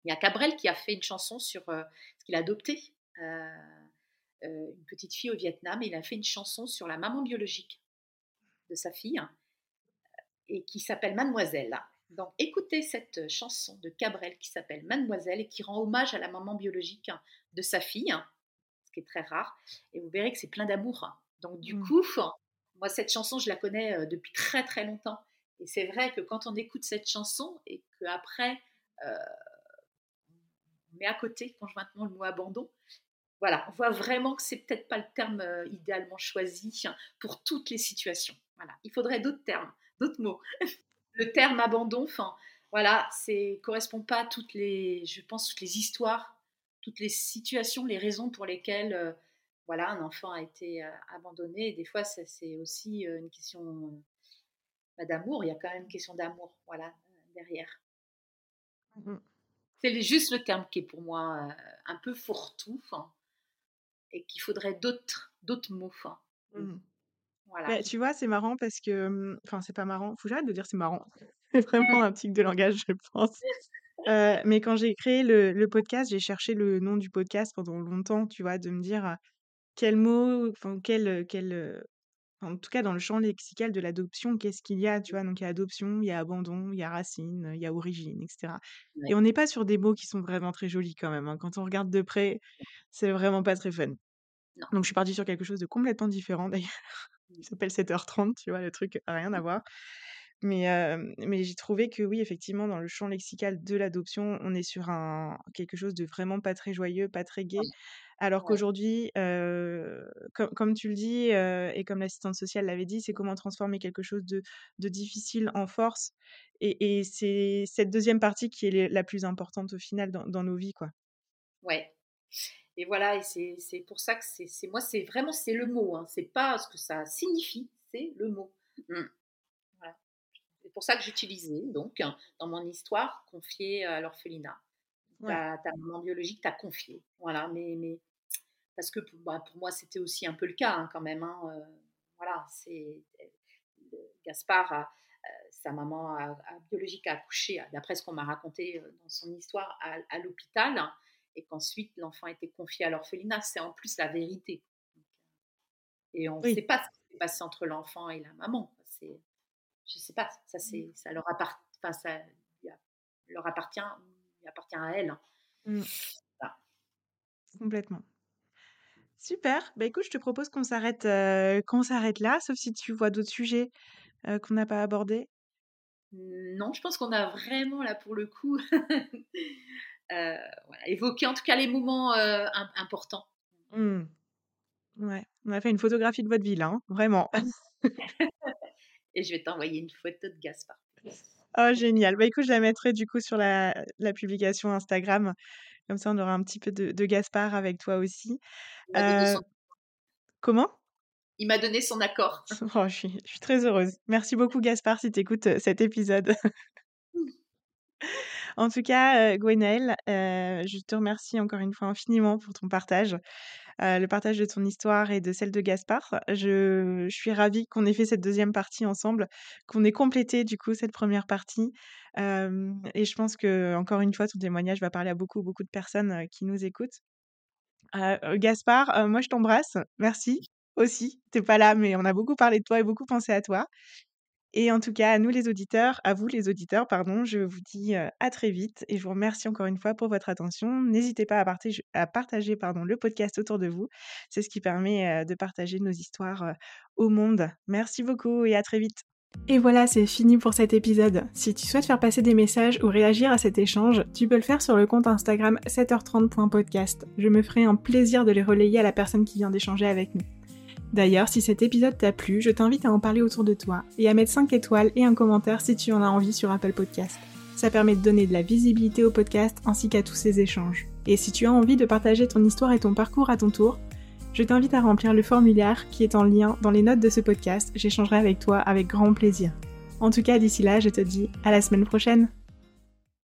il y a Cabrel qui a fait une chanson sur ce qu'il a adopté une petite fille au Vietnam. Et il a fait une chanson sur la maman biologique de sa fille et qui s'appelle Mademoiselle. Donc écoutez cette chanson de Cabrel qui s'appelle Mademoiselle et qui rend hommage à la maman biologique de sa fille, ce qui est très rare, et vous verrez que c'est plein d'amour. Donc du mmh. coup, moi cette chanson, je la connais euh, depuis très très longtemps. Et c'est vrai que quand on écoute cette chanson et qu'après, euh, on met à côté conjointement le mot abandon, voilà, on voit vraiment que c'est peut-être pas le terme euh, idéalement choisi pour toutes les situations. Voilà, il faudrait d'autres termes, d'autres mots. le terme abandon, enfin, voilà, c'est correspond pas à toutes les, je pense, toutes les histoires, toutes les situations, les raisons pour lesquelles, euh, voilà, un enfant a été euh, abandonné. Des fois, c'est aussi une question bah, d'amour. Il y a quand même une question d'amour, voilà, derrière. Mmh c'est juste le terme qui est pour moi un peu fourre-tout, et qu'il faudrait d'autres, d'autres mots. Mmh bah, tu vois, c'est marrant parce que, mmh, enfin, c'est pas marrant, faut j'arrête de dire c'est marrant. C'est vraiment un tic de langage, je pense. mais quand j'ai créé le le podcast, j'ai cherché le nom du podcast pendant longtemps, tu vois? De me dire, quel mot, enfin quel, quel, en tout cas dans le champ lexical de l'adoption, qu'est-ce qu'il y a, tu vois? Donc il y a adoption, il y a abandon, il y a racine, il y a origine et cetera et on n'est pas sur des mots qui sont vraiment très jolis quand même, hein. Quand on regarde de près, c'est vraiment pas très fun. Donc je suis partie sur quelque chose de complètement différent d'ailleurs il s'appelle 7h30, tu vois, le truc rien à voir. Mais, mais j'ai trouvé que oui, effectivement, dans le champ lexical de l'adoption, on est sur un, quelque chose de vraiment pas très joyeux, pas très gai. Alors qu'aujourd'hui, comme tu le dis, et comme l'assistante sociale l'avait dit, c'est comment transformer quelque chose de, de difficile en force. Et, et c'est cette deuxième partie qui est la plus importante au final dans, dans nos vies, quoi. Ouais, et voilà, et c'est pour ça que c'est moi, c'est vraiment c'est le mot, hein. c'est pas ce que ça signifie, c'est le mot. Mmh. C'est pour ça que j'utilisais, donc, dans mon histoire, confier à l'orphelinat. Ta, ta, maman biologique t'a confié. Voilà, mais, mais parce que bah, pour moi, c'était aussi un peu le cas hein, quand même. Hein, voilà, c'est Gaspard sa maman biologique a accouché, d'après ce qu'on m'a raconté dans son histoire, à, l'hôpital, et qu'ensuite l'enfant a été confié à l'orphelinat. C'est en plus la vérité. Et on ne sait pas ce qui s'est passé entre l'enfant et la maman. C'est, je ne sais pas, ça, c'est, ça leur appartient, enfin, ça leur appartient, il appartient à elle. Hein. Mmh. Complètement. Super. Bah écoute, je te propose qu'on s'arrête, qu'on s'arrête là, sauf si tu vois d'autres sujets qu'on n'a pas abordés. Non, je pense qu'on a vraiment là pour le coup évoqué en tout cas les moments importants. Mmh. Ouais, on a fait une photographie de votre ville, hein, vraiment. Et je vais t'envoyer une photo de Gaspard. Oh, génial. Bah écoute, je la mettrai du coup sur la, la publication Instagram. Comme ça, on aura un petit peu de, de Gaspard avec toi aussi. Euh, comment? Il m'a donné son accord. Oh, je, suis, je suis très heureuse. Merci beaucoup, Gaspard, si tu écoutes euh, cet épisode. En tout cas, euh, Gwenaëlle, euh, je te remercie encore une fois infiniment pour ton partage, euh, le partage de ton histoire et de celle de Gaspard. Je, suis ravie qu'on ait fait cette deuxième partie ensemble, qu'on ait complété du coup cette première partie. et je pense que encore une fois, ton témoignage va parler à beaucoup, beaucoup de personnes qui nous écoutent. Gaspard, moi je t'embrasse. Merci aussi. T'es pas là, mais on a beaucoup parlé de toi et beaucoup pensé à toi. Et en tout cas, à nous les auditeurs, à vous les auditeurs, pardon, je vous dis à très vite et je vous remercie encore une fois pour votre attention. N'hésitez pas à partager, le podcast autour de vous. C'est ce qui permet de partager nos histoires au monde. Merci beaucoup et à très vite. Et voilà, c'est fini pour cet épisode. Si tu souhaites faire passer des messages ou réagir à cet échange, tu peux le faire sur le compte Instagram 7h30.podcast. Je me ferai un plaisir de les relayer à la personne qui vient d'échanger avec nous. D'ailleurs, si cet épisode t'a plu, je t'invite à en parler autour de toi et à mettre 5 étoiles et un commentaire si tu en as envie sur Apple Podcast. Ça permet de donner de la visibilité au podcast ainsi qu'à tous ces échanges. Et si tu as envie de partager ton histoire et ton parcours à ton tour, je t'invite à remplir le formulaire qui est en lien dans les notes de ce podcast. J'échangerai avec toi avec grand plaisir. En tout cas, d'ici là, je te dis à la semaine prochaine.